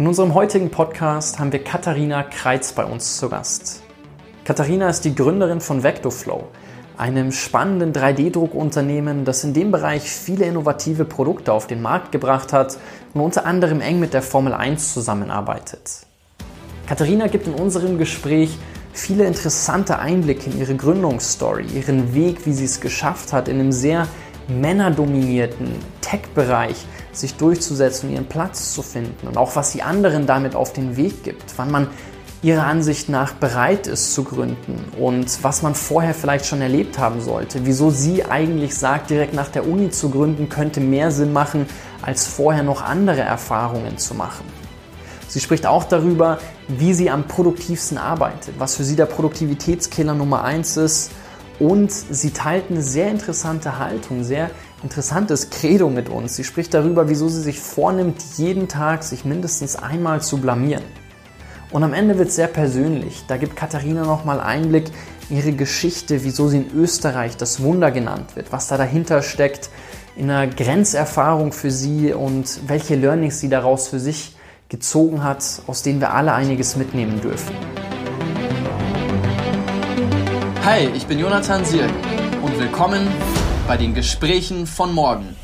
In unserem heutigen Podcast haben wir Katharina Kreitz bei uns zu Gast. Katharina ist die Gründerin von Vectoflow, einem spannenden 3D-Druckunternehmen, das in dem Bereich viele innovative Produkte auf den Markt gebracht hat und unter anderem eng mit der Formel 1 zusammenarbeitet. Katharina gibt in unserem Gespräch viele interessante Einblicke in ihre Gründungsstory, ihren Weg, wie sie es geschafft hat, in einem sehr männerdominierten Tech-Bereich sich durchzusetzen und ihren Platz zu finden und auch was sie anderen damit auf den Weg gibt, wann man ihrer Ansicht nach bereit ist zu gründen und was man vorher vielleicht schon erlebt haben sollte. Wieso sie eigentlich sagt, direkt nach der Uni zu gründen, könnte mehr Sinn machen, als vorher noch andere Erfahrungen zu machen. Sie spricht auch darüber, wie sie am produktivsten arbeitet, was für sie der Produktivitätskiller Nummer eins ist. Und sie teilt eine sehr interessante Haltung, sehr interessantes Credo mit uns. Sie spricht darüber, wieso sie sich vornimmt, jeden Tag sich mindestens einmal zu blamieren. Und am Ende wird es sehr persönlich. Da gibt Katharina nochmal Einblick in ihre Geschichte, wieso sie in Österreich das Wunder genannt wird, was da dahinter steckt, in einer Grenzerfahrung für sie und welche Learnings sie daraus für sich gezogen hat, aus denen wir alle einiges mitnehmen dürfen. Hi, ich bin Jonathan Sierk und willkommen bei den Gesprächen von morgen.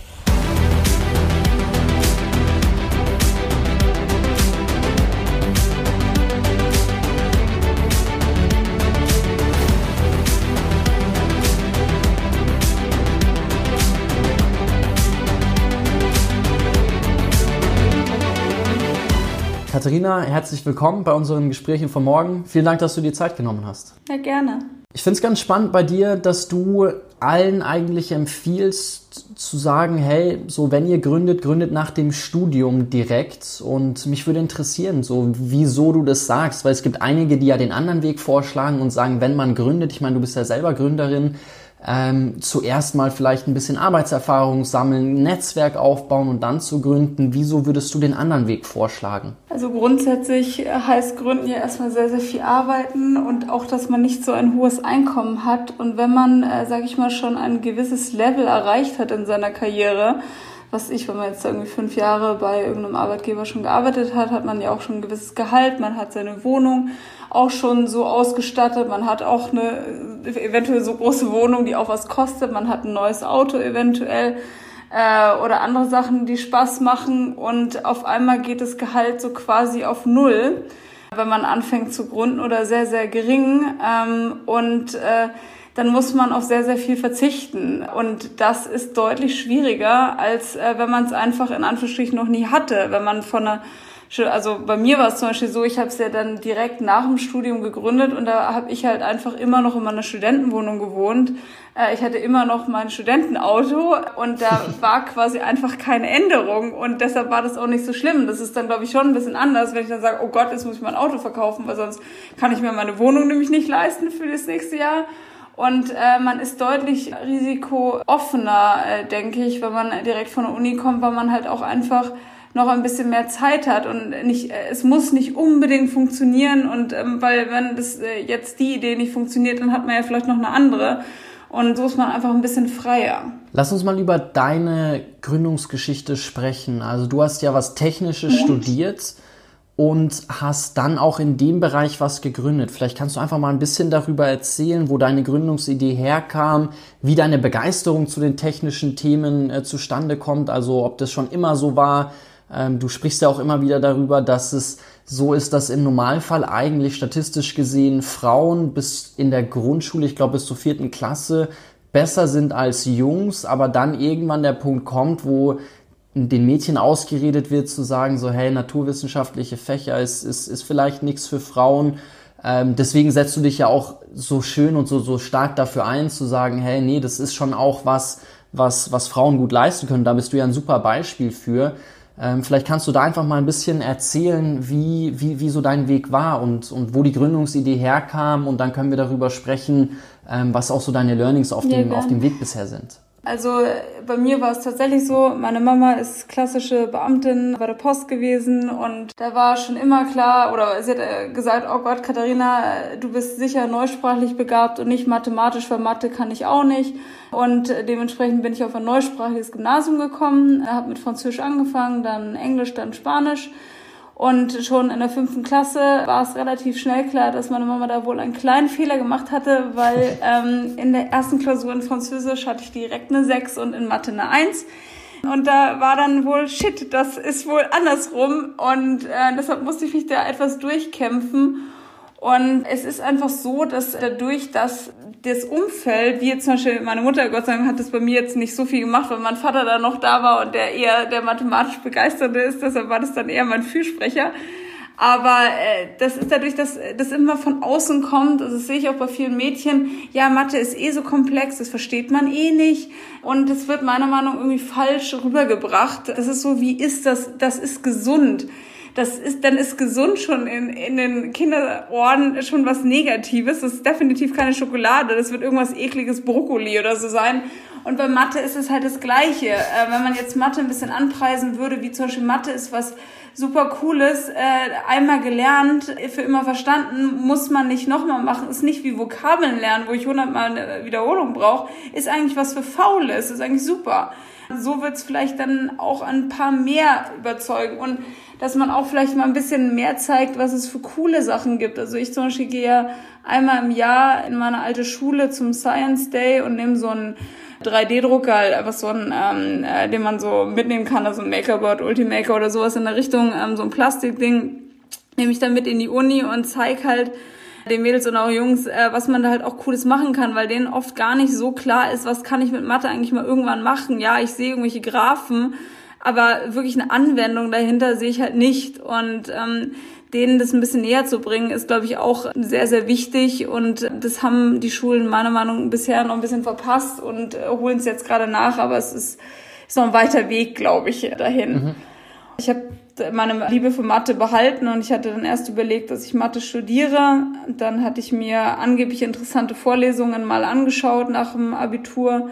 Katharina, herzlich willkommen bei unseren Gesprächen von morgen. Vielen Dank, dass du dir Zeit genommen hast. Ja, gerne. Ich finde es ganz spannend bei dir, dass du allen eigentlich empfiehlst zu sagen, hey, so wenn ihr gründet, gründet nach dem Studium direkt. Und mich würde interessieren, so wieso du das sagst, weil es gibt einige, die ja den anderen Weg vorschlagen und sagen, wenn man gründet, ich meine, du bist ja selber Gründerin, ähm, zuerst mal vielleicht ein bisschen Arbeitserfahrung sammeln, Netzwerk aufbauen und dann zu gründen. Wieso würdest du den anderen Weg vorschlagen? Also grundsätzlich heißt Gründen ja erstmal sehr, sehr viel arbeiten und auch, dass man nicht so ein hohes Einkommen hat. Und wenn man, äh, sage ich mal, schon ein gewisses Level erreicht hat in seiner Karriere, was ich, wenn man jetzt irgendwie fünf Jahre bei irgendeinem Arbeitgeber schon gearbeitet hat, hat man ja auch schon ein gewisses Gehalt, man hat seine Wohnung auch schon so ausgestattet, man hat auch eine eventuell so große Wohnung, die auch was kostet, man hat ein neues Auto eventuell äh, oder andere Sachen, die Spaß machen und auf einmal geht das Gehalt so quasi auf Null, wenn man anfängt zu gründen oder sehr, sehr gering ähm, und äh, dann muss man auf sehr, sehr viel verzichten. Und das ist deutlich schwieriger, als äh, wenn man es einfach in Anführungsstrichen noch nie hatte. Wenn man von einer also bei mir war es zum Beispiel so, ich habe es ja dann direkt nach dem Studium gegründet und da habe ich halt einfach immer noch in meiner Studentenwohnung gewohnt. Äh, ich hatte immer noch mein Studentenauto und da war quasi einfach keine Änderung und deshalb war das auch nicht so schlimm. Das ist dann, glaube ich, schon ein bisschen anders, wenn ich dann sage, oh Gott, jetzt muss ich mein Auto verkaufen, weil sonst kann ich mir meine Wohnung nämlich nicht leisten für das nächste Jahr. Und äh, man ist deutlich risikooffener, äh, denke ich, wenn man direkt von der Uni kommt, weil man halt auch einfach noch ein bisschen mehr Zeit hat und nicht, äh, es muss nicht unbedingt funktionieren und ähm, weil wenn das äh, jetzt die Idee nicht funktioniert, dann hat man ja vielleicht noch eine andere und so ist man einfach ein bisschen freier. Lass uns mal über deine Gründungsgeschichte sprechen. Also du hast ja was Technisches ja. studiert und hast dann auch in dem Bereich was gegründet. Vielleicht kannst du einfach mal ein bisschen darüber erzählen, wo deine Gründungsidee herkam, wie deine Begeisterung zu den technischen Themen äh, zustande kommt, also ob das schon immer so war. Ähm, du sprichst ja auch immer wieder darüber, dass es so ist, dass im Normalfall eigentlich statistisch gesehen Frauen bis in der Grundschule, ich glaube bis zur vierten Klasse, besser sind als Jungs, aber dann irgendwann der Punkt kommt, wo den Mädchen ausgeredet wird, zu sagen, so, hey, naturwissenschaftliche Fächer ist, ist, ist vielleicht nichts für Frauen. Ähm, deswegen setzt du dich ja auch so schön und so, so stark dafür ein, zu sagen, hey, nee, das ist schon auch was, was, was Frauen gut leisten können. Da bist du ja ein super Beispiel für. Ähm, vielleicht kannst du da einfach mal ein bisschen erzählen, wie, wie, wie so dein Weg war und, und wo die Gründungsidee herkam. Und dann können wir darüber sprechen, ähm, was auch so deine Learnings auf, dem, ja, auf dem Weg bisher sind. Also bei mir war es tatsächlich so, meine Mama ist klassische Beamtin bei der Post gewesen und da war schon immer klar, oder sie hat äh, gesagt, oh Gott, Katharina, du bist sicher neusprachlich begabt und nicht mathematisch, weil Mathe kann ich auch nicht. Und dementsprechend bin ich auf ein neusprachiges Gymnasium gekommen, habe mit Französisch angefangen, dann Englisch, dann Spanisch Und schon in der fünften Klasse war es relativ schnell klar, dass meine Mama da wohl einen kleinen Fehler gemacht hatte, weil ähm, in der ersten Klausur in Französisch hatte ich direkt eine 6 und in Mathe eine 1. Und da war dann wohl, shit, das ist wohl andersrum. Und äh, deshalb musste ich mich da etwas durchkämpfen. Und es ist einfach so, dass dadurch, dass das Umfeld, wie jetzt zum Beispiel meine Mutter, Gott sei Dank, hat das bei mir jetzt nicht so viel gemacht, weil mein Vater da noch da war und der eher der mathematisch Begeisterte ist, deshalb war das dann eher mein Fürsprecher. Aber äh, das ist dadurch, dass das immer von außen kommt, also das sehe ich auch bei vielen Mädchen, ja, Mathe ist eh so komplex, das versteht man eh nicht. Und es wird meiner Meinung nach irgendwie falsch rübergebracht. Das ist so, wie ist das, das ist gesund das ist, dann ist gesund schon in, in den Kinderohren schon was Negatives. Das ist definitiv keine Schokolade. Das wird irgendwas ekliges Brokkoli oder so sein. Und bei Mathe ist es halt das Gleiche. Äh, wenn man jetzt Mathe ein bisschen anpreisen würde, wie zum Beispiel Mathe ist was super cooles, äh, einmal gelernt, für immer verstanden, muss man nicht nochmal machen. Ist nicht wie Vokabeln lernen, wo ich hundertmal eine Wiederholung brauche. Ist eigentlich was für Faules. Ist eigentlich super. So wird's vielleicht dann auch ein paar mehr überzeugen. Und dass man auch vielleicht mal ein bisschen mehr zeigt, was es für coole Sachen gibt. Also ich zum Beispiel gehe ja einmal im Jahr in meine alte Schule zum Science Day und nehme so einen 3D-Drucker, halt einfach so einen, ähm, äh, den man so mitnehmen kann, also ein Makerbot, Ultimaker oder sowas in der Richtung, ähm, so ein Plastikding, nehme ich dann mit in die Uni und zeig halt den Mädels und auch Jungs, äh, was man da halt auch Cooles machen kann, weil denen oft gar nicht so klar ist, was kann ich mit Mathe eigentlich mal irgendwann machen. Ja, ich sehe irgendwelche Graphen, aber wirklich eine Anwendung dahinter sehe ich halt nicht. Und ähm, denen das ein bisschen näher zu bringen, ist, glaube ich, auch sehr, sehr wichtig. Und das haben die Schulen meiner Meinung nach bisher noch ein bisschen verpasst und äh, holen es jetzt gerade nach, aber es ist, ist noch ein weiter Weg, glaube ich, dahin. Mhm. Ich habe meine Liebe für Mathe behalten und ich hatte dann erst überlegt, dass ich Mathe studiere. Dann hatte ich mir angeblich interessante Vorlesungen mal angeschaut nach dem Abitur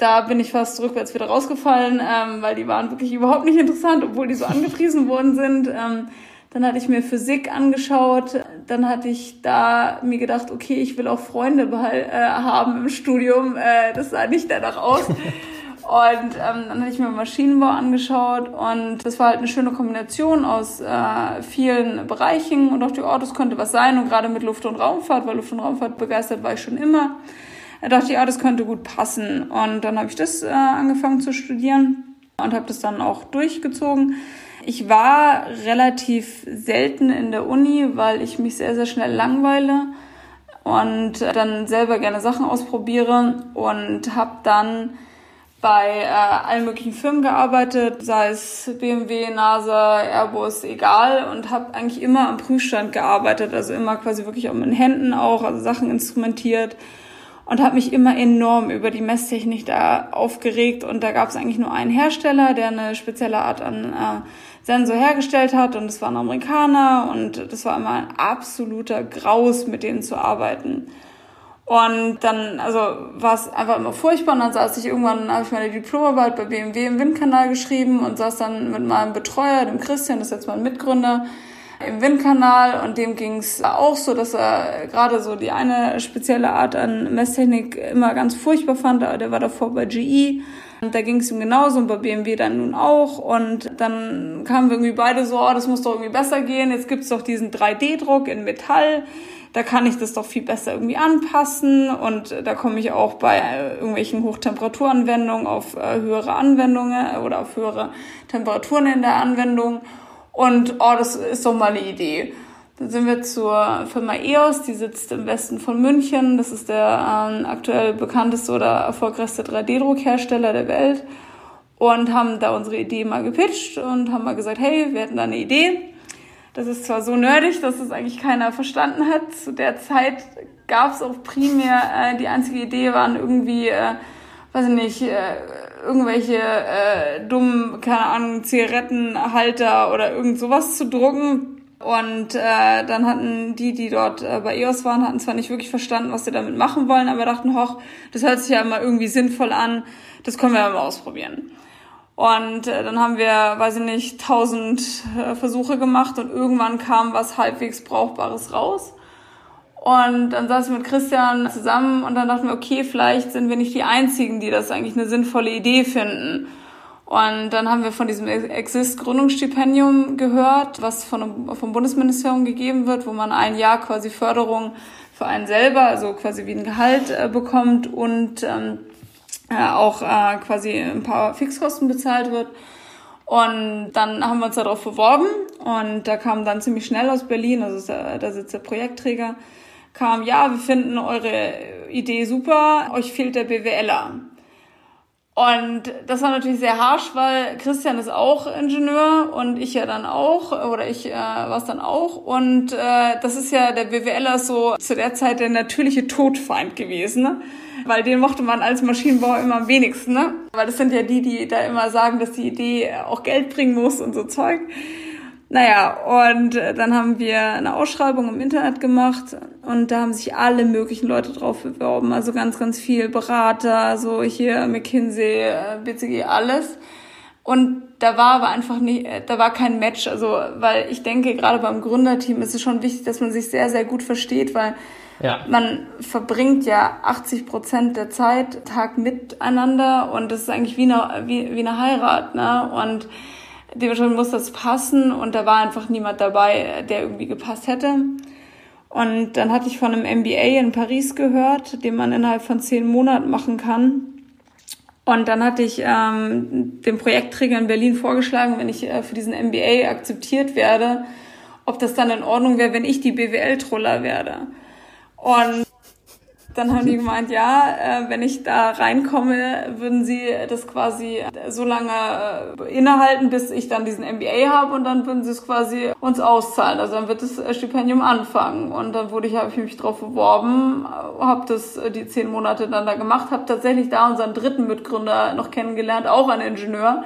da bin ich fast rückwärts wieder rausgefallen, ähm, weil die waren wirklich überhaupt nicht interessant, obwohl die so angepriesen worden sind. Ähm, dann hatte ich mir Physik angeschaut. Dann hatte ich da mir gedacht, okay, ich will auch Freunde äh, haben im Studium. Äh, das sah nicht danach aus. Und ähm, dann hatte ich mir Maschinenbau angeschaut und das war halt eine schöne Kombination aus äh, vielen Bereichen und auch die Autos könnte was sein und gerade mit Luft- und Raumfahrt, weil Luft- und Raumfahrt begeistert war ich schon immer. Da dachte ich, ja, das könnte gut passen. Und dann habe ich das äh, angefangen zu studieren und habe das dann auch durchgezogen. Ich war relativ selten in der Uni, weil ich mich sehr, sehr schnell langweile und dann selber gerne Sachen ausprobiere und habe dann bei äh, allen möglichen Firmen gearbeitet, sei es BMW, NASA, Airbus, egal und habe eigentlich immer am Prüfstand gearbeitet, also immer quasi wirklich auch mit Händen auch, also Sachen instrumentiert und habe mich immer enorm über die Messtechnik da aufgeregt. Und da gab es eigentlich nur einen Hersteller, der eine spezielle Art an äh, Sensor hergestellt hat und das war ein Amerikaner und das war immer ein absoluter Graus, mit denen zu arbeiten. Und dann, also war es einfach immer furchtbar. Und dann saß ich irgendwann, habe ich meine Diplomarbeit bei BMW im Windkanal geschrieben und saß dann mit meinem Betreuer, dem Christian, das ist jetzt mein Mitgründer, im Windkanal und dem ging es auch so, dass er gerade so die eine spezielle Art an Messtechnik immer ganz furchtbar fand. Der war davor bei GE. Und da ging es ihm genauso und bei BMW dann nun auch. Und dann kamen wir irgendwie beide so, oh, das muss doch irgendwie besser gehen. Jetzt gibt's doch diesen 3D-Druck in Metall. Da kann ich das doch viel besser irgendwie anpassen. Und da komme ich auch bei äh, irgendwelchen Hochtemperaturanwendungen auf äh, höhere Anwendungen oder auf höhere Temperaturen in der Anwendung. Und oh, das ist doch mal eine Idee. Dann sind wir zur Firma EOS, die sitzt im Westen von München. Das ist der ähm, aktuell bekannteste oder erfolgreichste 3D-Druckhersteller der Welt. Und haben da unsere Idee mal gepitcht und haben mal gesagt, hey, wir hätten da eine Idee. Das ist zwar so nerdig, dass es eigentlich keiner verstanden hat. Zu der Zeit gab es auch primär, äh, die einzige Idee waren irgendwie, äh, weiß ich nicht, äh, irgendwelche äh, dummen, keine Ahnung, Zigarettenhalter oder irgend sowas zu drucken. Und äh, dann hatten die, die dort äh, bei EOS waren, hatten zwar nicht wirklich verstanden, was sie damit machen wollen, aber dachten, hoch, das hört sich ja immer irgendwie sinnvoll an, das können wir ja mal ausprobieren. Und äh, dann haben wir, weiß ich nicht, tausend äh, Versuche gemacht und irgendwann kam was halbwegs Brauchbares raus. Und dann saß ich mit Christian zusammen und dann dachten wir, okay, vielleicht sind wir nicht die Einzigen, die das eigentlich eine sinnvolle Idee finden. Und dann haben wir von diesem Exist-Gründungsstipendium gehört, was von, vom Bundesministerium gegeben wird, wo man ein Jahr quasi Förderung für einen selber, also quasi wie ein Gehalt äh, bekommt und ähm, äh, auch äh, quasi ein paar Fixkosten bezahlt wird. Und dann haben wir uns darauf beworben und da kam dann ziemlich schnell aus Berlin, also da sitzt der Projektträger, kam, ja, wir finden eure Idee super, euch fehlt der BWLer. Und das war natürlich sehr harsh, weil Christian ist auch Ingenieur und ich ja dann auch, oder ich äh, war es dann auch. Und äh, das ist ja, der BWLer so zu der Zeit der natürliche Todfeind gewesen, ne? weil den mochte man als Maschinenbauer immer am wenigsten. Ne? Weil das sind ja die, die da immer sagen, dass die Idee auch Geld bringen muss und so Zeug. Naja, und äh, dann haben wir eine Ausschreibung im Internet gemacht und da haben sich alle möglichen Leute drauf beworben. Also ganz, ganz viel Berater, so hier McKinsey, äh, BCG, alles. Und da war aber einfach nicht, äh, da war kein Match. Also, weil ich denke, gerade beim Gründerteam ist es schon wichtig, dass man sich sehr, sehr gut versteht, weil ja. man verbringt ja 80 Prozent der Zeit Tag miteinander und das ist eigentlich wie eine, wie, wie eine Heirat, ne? Und dementsprechend muss das passen und da war einfach niemand dabei, der irgendwie gepasst hätte. Und dann hatte ich von einem MBA in Paris gehört, den man innerhalb von zehn Monaten machen kann. Und dann hatte ich ähm, dem Projektträger in Berlin vorgeschlagen, wenn ich äh, für diesen MBA akzeptiert werde, ob das dann in Ordnung wäre, wenn ich die BWL-Troller werde. Und dann haben die gemeint, ja, äh, wenn ich da reinkomme, würden sie das quasi so lange äh, innehalten, bis ich dann diesen MBA habe und dann würden sie es quasi uns auszahlen. Also dann wird das äh, Stipendium anfangen. Und dann wurde ich, habe ich mich drauf beworben, äh, habe das äh, die zehn Monate dann da gemacht, habe tatsächlich da unseren dritten Mitgründer noch kennengelernt, auch ein Ingenieur.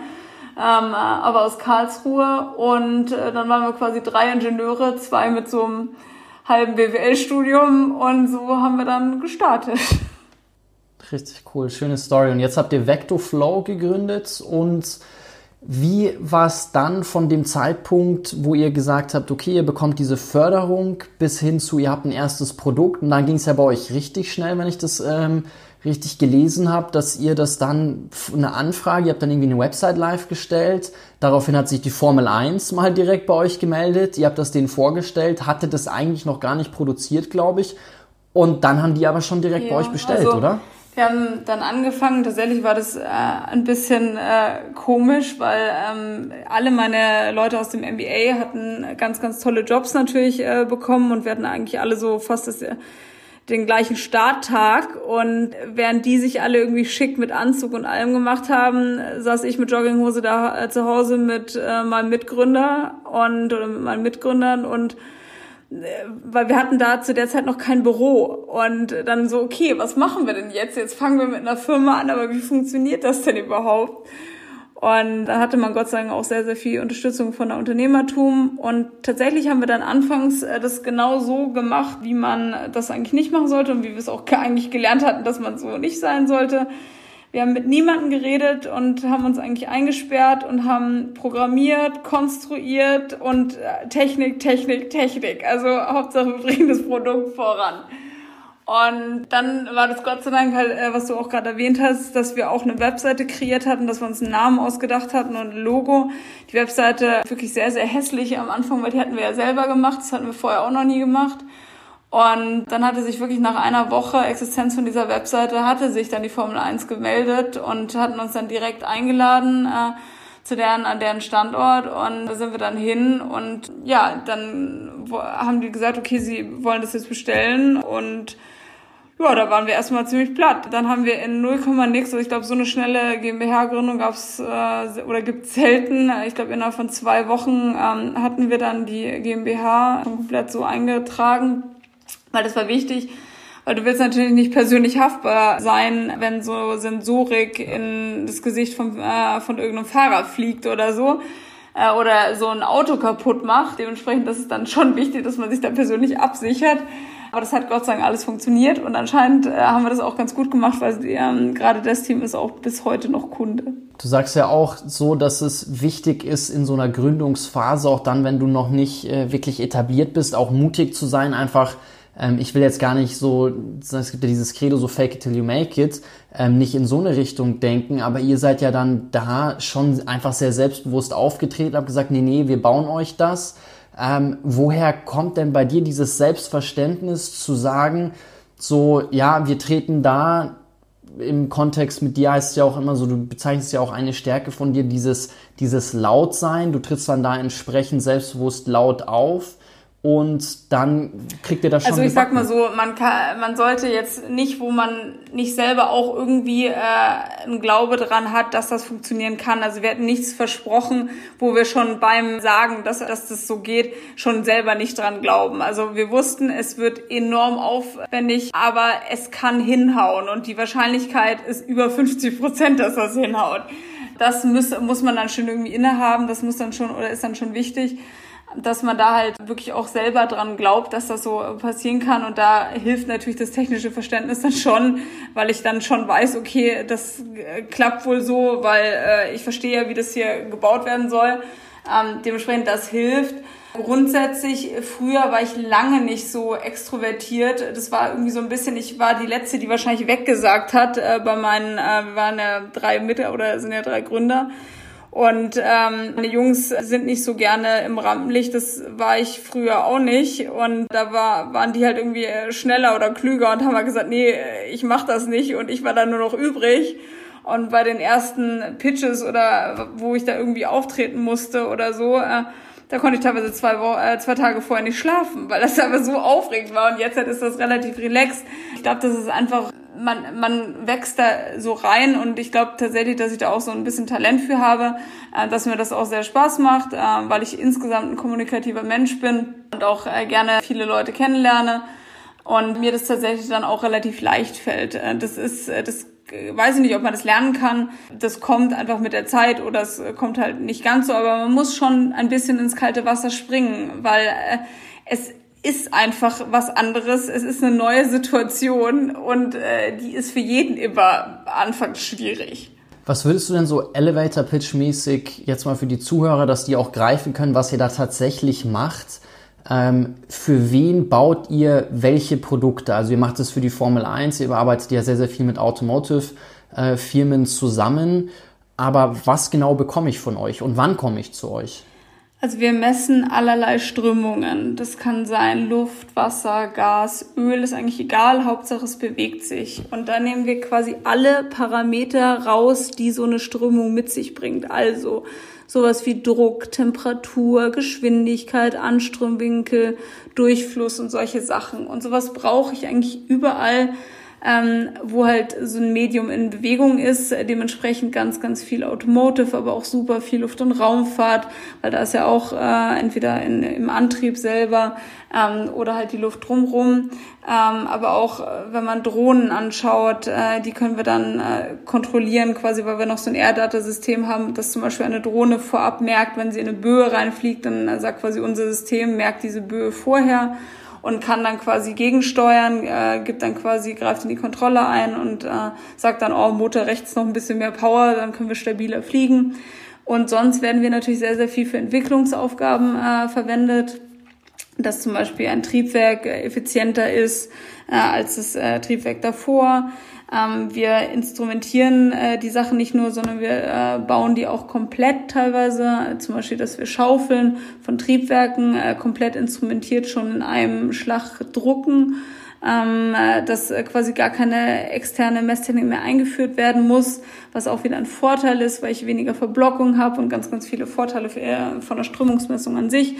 Ähm, äh, aber aus Karlsruhe und äh, dann waren wir quasi drei Ingenieure, zwei mit so einem halben BWL-Studium und so haben wir dann gestartet. Richtig cool, schöne Story. Und jetzt habt ihr Vectoflow gegründet und wie war es dann von dem Zeitpunkt, wo ihr gesagt habt, okay, ihr bekommt diese Förderung bis hin zu, ihr habt ein erstes Produkt und dann ging es ja bei euch richtig schnell, wenn ich das ähm, richtig gelesen habe, dass ihr das dann eine Anfrage, ihr habt dann irgendwie eine Website live gestellt, daraufhin hat sich die Formel 1 mal direkt bei euch gemeldet, ihr habt das denen vorgestellt, hatte das eigentlich noch gar nicht produziert, glaube ich, und dann haben die aber schon direkt ja, bei euch bestellt, also, oder? Wir haben dann angefangen, tatsächlich war das äh, ein bisschen äh, komisch, weil ähm, alle meine Leute aus dem MBA hatten ganz, ganz tolle Jobs natürlich äh, bekommen und wir hatten eigentlich alle so fast das den gleichen Starttag und während die sich alle irgendwie schick mit Anzug und allem gemacht haben, saß ich mit Jogginghose da äh, zu Hause mit äh, meinem Mitgründer und oder mit meinen Mitgründern und äh, weil wir hatten da zu der Zeit noch kein Büro und dann so okay, was machen wir denn jetzt? Jetzt fangen wir mit einer Firma an, aber wie funktioniert das denn überhaupt? Und da hatte man Gott sei Dank auch sehr, sehr viel Unterstützung von der Unternehmertum. Und tatsächlich haben wir dann anfangs äh, das genau so gemacht, wie man das eigentlich nicht machen sollte und wie wir es auch eigentlich gelernt hatten, dass man so nicht sein sollte. Wir haben mit niemandem geredet und haben uns eigentlich eingesperrt und haben programmiert, konstruiert und äh, Technik, Technik, Technik. Also Hauptsache wir bringen das Produkt voran. Und dann war das Gott sei Dank halt, äh, was du auch gerade erwähnt hast, dass wir auch eine Webseite kreiert hatten, dass wir uns einen Namen ausgedacht hatten und ein Logo. Die Webseite wirklich sehr, sehr hässlich am Anfang, weil die hatten wir ja selber gemacht. Das hatten wir vorher auch noch nie gemacht. Und dann hatte sich wirklich nach einer Woche Existenz von dieser Webseite, hatte sich dann die Formel 1 gemeldet und hatten uns dann direkt eingeladen äh, zu deren, an deren Standort. Und da sind wir dann hin und ja, dann haben die gesagt, okay, sie wollen das jetzt bestellen und ja, da waren wir erstmal ziemlich platt. Dann haben wir in 0, nix, also ich glaube, so eine schnelle GmbH-Gründung gab's äh, oder gibt's selten. Ich glaube, innerhalb von zwei Wochen ähm, hatten wir dann die GmbH komplett so eingetragen, weil das war wichtig. Weil du willst natürlich nicht persönlich haftbar sein, wenn so Sensorik in das Gesicht von, äh, von irgendeinem Fahrer fliegt oder so äh, oder so ein Auto kaputt macht. Dementsprechend ist dann schon wichtig, dass man sich da persönlich absichert. Aber das hat Gott sei Dank alles funktioniert und anscheinend äh, haben wir das auch ganz gut gemacht, weil ähm, gerade das Team ist auch bis heute noch Kunde. Du sagst ja auch so, dass es wichtig ist in so einer Gründungsphase, auch dann, wenn du noch nicht äh, wirklich etabliert bist, auch mutig zu sein, einfach ähm, ich will jetzt gar nicht so, es gibt ja dieses Credo, so fake it till you make it, ähm, nicht in so eine Richtung denken, aber ihr seid ja dann da schon einfach sehr selbstbewusst aufgetreten, habt gesagt, nee, nee, wir bauen euch das. Ähm, woher kommt denn bei dir dieses Selbstverständnis zu sagen, so, ja, wir treten da im Kontext mit dir heißt es ja auch immer so, du bezeichnest ja auch eine Stärke von dir, dieses, dieses Lautsein. Du trittst dann da entsprechend selbstbewusst laut auf und dann kriegt ihr das schon. Also ich gebacken. sag mal so, man kann, man sollte jetzt nicht, wo man nicht selber auch irgendwie äh, einen Glaube dran hat, dass das funktionieren kann. Also wir hätten nichts versprochen, wo wir schon beim Sagen, dass, dass das so geht, schon selber nicht dran glauben. Also wir wussten, es wird enorm aufwendig, aber es kann hinhauen und die Wahrscheinlichkeit ist über 50 Prozent, dass das hinhaut. Das muss, muss man dann schon irgendwie innehaben, das muss dann schon oder ist dann schon wichtig dass man da halt wirklich auch selber dran glaubt, dass das so passieren kann. Und da hilft natürlich das technische Verständnis dann schon, weil ich dann schon weiß, okay, das äh, klappt wohl so, weil äh, ich verstehe ja, wie das hier gebaut werden soll. Ähm, dementsprechend, das hilft. Grundsätzlich, früher war ich lange nicht so extrovertiert. Das war irgendwie so ein bisschen, ich war die Letzte, die wahrscheinlich weggesagt hat äh, bei meinen, äh, wir waren ja drei Mitte oder sind ja drei Gründer. Und ähm, meine Jungs sind nicht so gerne im Rampenlicht, das war ich früher auch nicht. Und da war, waren die halt irgendwie schneller oder klüger und haben halt gesagt, nee, ich mach das nicht. Und ich war dann nur noch übrig. Und bei den ersten Pitches oder wo ich da irgendwie auftreten musste oder so, äh, da konnte ich teilweise zwei, Wo äh, zwei Tage vorher nicht schlafen, weil das aber so aufregend war. Und jetzt halt ist das relativ relaxed. Ich glaube, das ist einfach man, man wächst da so rein und ich glaube tatsächlich, dass ich da auch so ein bisschen Talent für habe, äh, dass mir das auch sehr Spaß macht, äh, weil ich insgesamt ein kommunikativer Mensch bin und auch äh, gerne viele Leute kennenlerne und mir das tatsächlich dann auch relativ leicht fällt. Das ist, das weiß ich nicht, ob man das lernen kann. Das kommt einfach mit der Zeit oder es kommt halt nicht ganz so, aber man muss schon ein bisschen ins kalte Wasser springen, weil äh, es ist einfach was anderes. Es ist eine neue Situation und äh, die ist für jeden immer anfangs schwierig. Was würdest du denn so Elevator Pitch mäßig jetzt mal für die Zuhörer, dass die auch greifen können, was ihr da tatsächlich macht? Ähm, für wen baut ihr welche Produkte? Also ihr macht es für die Formel 1, ihr arbeitet ja sehr, sehr viel mit Automotive-Firmen äh, zusammen. Aber was genau bekomme ich von euch und wann komme ich zu euch? Also wir messen allerlei Strömungen. Das kann sein Luft, Wasser, Gas, Öl, ist eigentlich egal, Hauptsache es bewegt sich. Und da nehmen wir quasi alle Parameter raus, die so eine Strömung mit sich bringt. Also sowas wie Druck, Temperatur, Geschwindigkeit, Anströmwinkel, Durchfluss und solche Sachen. Und sowas brauche ich eigentlich überall ähm, wo halt so ein Medium in Bewegung ist, dementsprechend ganz, ganz viel Automotive, aber auch super viel Luft- und Raumfahrt, weil da ist ja auch äh, entweder in, im Antrieb selber ähm, oder halt die Luft drumrum. Ähm, aber auch, äh, wenn man Drohnen anschaut, äh, die können wir dann äh, kontrollieren, quasi, weil wir noch so ein Air-Data-System haben, dass zum Beispiel eine Drohne vorab merkt, wenn sie in eine Böe reinfliegt, dann sagt quasi unser System, merkt diese Böe vorher und kann dann quasi gegensteuern, äh, gibt dann quasi, greift in die Kontrolle ein und äh, sagt dann, oh, Motor rechts noch ein bisschen mehr Power, dann können wir stabiler fliegen. Und sonst werden wir natürlich sehr, sehr viel für Entwicklungsaufgaben äh, verwendet, dass zum Beispiel ein Triebwerk effizienter ist äh, als das äh, Triebwerk davor. Ähm, wir instrumentieren äh, die Sachen nicht nur, sondern wir äh, bauen die auch komplett teilweise. Zum Beispiel, dass wir Schaufeln von Triebwerken äh, komplett instrumentiert schon in einem Schlag drucken ähm, dass quasi gar keine externe Messtechnik mehr eingeführt werden muss, was auch wieder ein Vorteil ist, weil ich weniger Verblockung habe und ganz, ganz viele Vorteile für, äh, von der Strömungsmessung an sich.